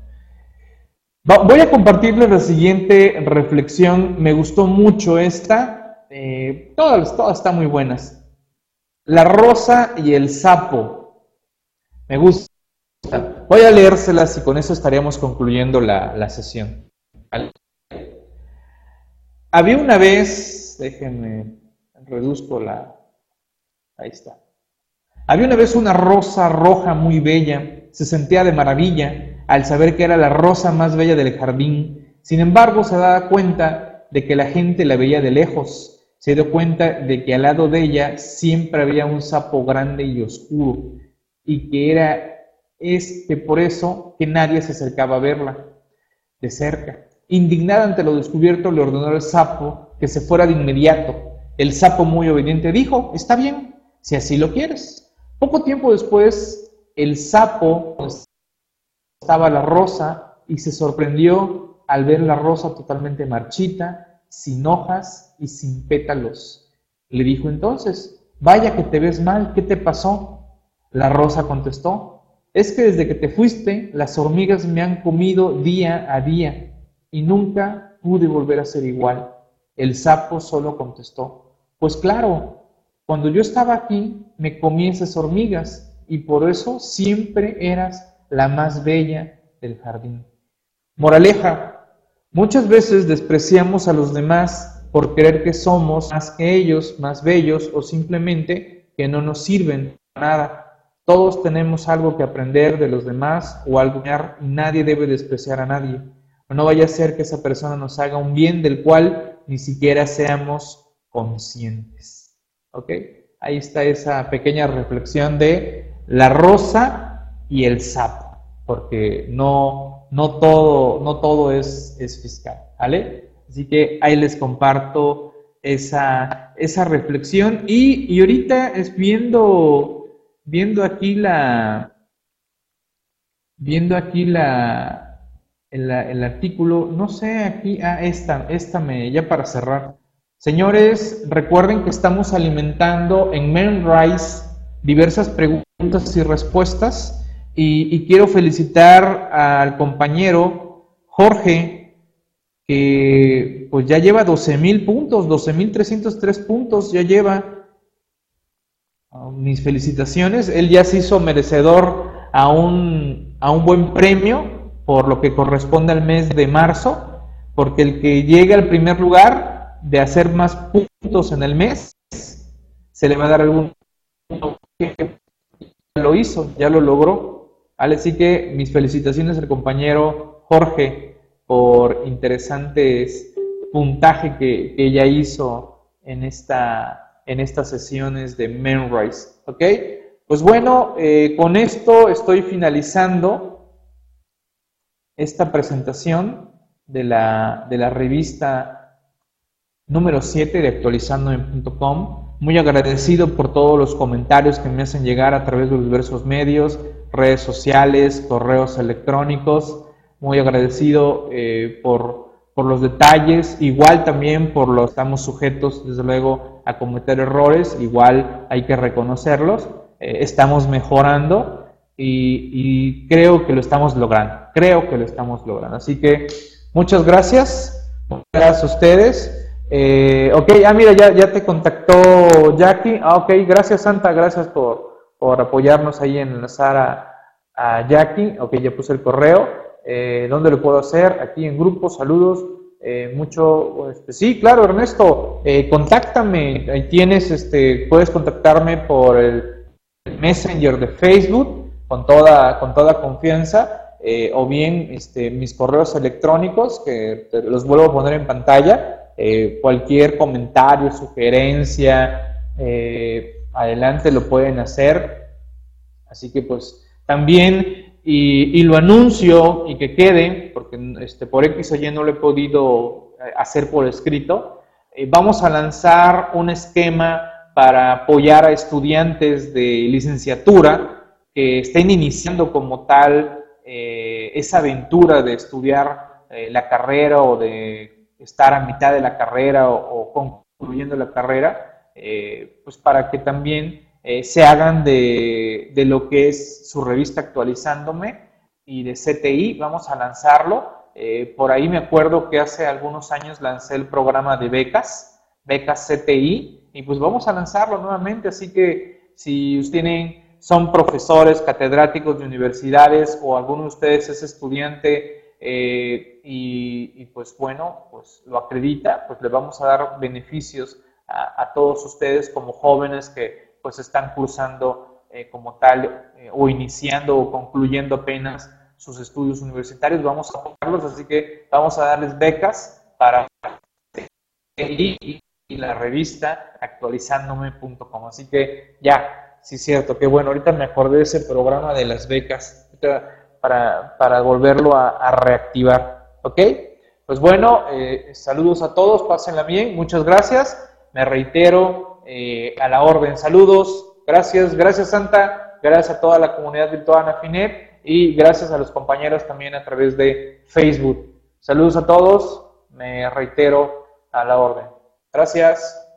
Voy a compartirles la siguiente reflexión. Me gustó mucho esta. Eh, todas, todas están muy buenas. La rosa y el sapo. Me gusta. Voy a leérselas y con eso estaríamos concluyendo la, la sesión. Había una vez, déjenme, reduzco la... Ahí está. Había una vez una rosa roja muy bella. Se sentía de maravilla al saber que era la rosa más bella del jardín. Sin embargo, se daba cuenta de que la gente la veía de lejos. Se dio cuenta de que al lado de ella siempre había un sapo grande y oscuro y que era este por eso que nadie se acercaba a verla de cerca. Indignada ante lo descubierto, le ordenó al sapo que se fuera de inmediato. El sapo muy obediente dijo, está bien, si así lo quieres. Poco tiempo después, el sapo estaba la rosa y se sorprendió al ver la rosa totalmente marchita, sin hojas y sin pétalos. Le dijo entonces, vaya que te ves mal, ¿qué te pasó? La rosa contestó, es que desde que te fuiste, las hormigas me han comido día a día y nunca pude volver a ser igual. El sapo solo contestó, pues claro, cuando yo estaba aquí me comí esas hormigas y por eso siempre eras la más bella del jardín. Moraleja, muchas veces despreciamos a los demás por creer que somos más que ellos, más bellos o simplemente que no nos sirven para nada. Todos tenemos algo que aprender de los demás o algo y nadie debe despreciar a nadie. No vaya a ser que esa persona nos haga un bien del cual ni siquiera seamos conscientes. Ahí está esa pequeña reflexión de la rosa y el sapo, porque no, no, todo, no todo es, es fiscal. ¿Vale? Así que ahí les comparto esa, esa reflexión. Y, y ahorita es viendo, viendo aquí la, viendo aquí la, el, artículo, no sé, aquí, ah, esta, esta me, ya para cerrar. Señores, recuerden que estamos alimentando en Memrise diversas preguntas y respuestas y, quiero felicitar al compañero Jorge que pues ya lleva 12.000 puntos, 12.303 puntos ya lleva. Ah, mis felicitaciones, él ya se hizo merecedor a un, a un buen premio por lo que corresponde al mes de marzo, porque el que llegue al primer lugar de hacer más puntos en el mes, se le va a dar algún lo hizo, ya lo logró. Así que mis felicitaciones al compañero Jorge por interesantes puntaje que, ella hizo en, esta, en estas sesiones de Memrise. ¿Ok? Pues bueno, eh, con esto estoy finalizando esta presentación de la, de la revista número 7 de actualizando.com. Muy agradecido por todos los comentarios que me hacen llegar a través de los diversos medios, redes sociales, correos electrónicos. Muy agradecido eh, por, por, los detalles, igual también por los estamos sujetos, desde luego, a cometer errores, igual hay que reconocerlos, eh, estamos mejorando y, y, creo que lo estamos logrando, creo que lo estamos logrando. Así que muchas gracias, gracias a ustedes. Eh, ok, ah, mira, ya, ya te contactó Jackie. Ah, ok, gracias Santa, gracias por, por apoyarnos ahí en enlazar a, a Jackie. Ok, ya puse el correo eh, ¿dónde lo puedo hacer? Aquí en grupo, saludos. Eh, mucho, este, sí, claro, Ernesto, eh, contáctame, tienes, este, puedes contactarme por el Messenger de Facebook con toda, con toda confianza, eh, o bien este, mis correos electrónicos, que los vuelvo a poner en pantalla, cualquier comentario, sugerencia, adelante lo pueden hacer, así que pues también y, lo anuncio y que quede, porque este, por X o no lo he podido eh, hacer por escrito, eh, vamos a lanzar un esquema para apoyar a estudiantes de licenciatura que estén iniciando como tal eh, esa aventura de estudiar la carrera o de estar a mitad de la carrera o, concluyendo la carrera, pues para que también eh, se hagan de, de, lo que es su revista actualizándome y de CTI. Vamos a lanzarlo. Eh, por ahí me acuerdo que hace algunos años lancé el programa de becas, becas CTI, y pues vamos a lanzarlo nuevamente. Así que si tienen, son profesores, catedráticos de universidades o alguno de ustedes es estudiante eh, y, y, pues bueno, pues lo acredita, pues le vamos a dar beneficios a, todos ustedes como jóvenes que pues están cursando eh, como tal eh, o iniciando o concluyendo apenas sus estudios universitarios. Vamos a apoyarlos, así que vamos a darles becas para y, y la revista actualizándome.com. Así que ya, sí es cierto, que bueno, ahorita me acordé de ese programa de las becas para, para volverlo a, reactivar. ¿Ok? Pues bueno, eh, saludos a todos, pásenla bien, muchas gracias. Me reitero, eh, a la orden. Saludos, gracias, gracias Santa, gracias a toda la comunidad virtual Afinet y gracias a los compañeros también a través de Facebook. Saludos a todos, me reitero a la orden. Gracias.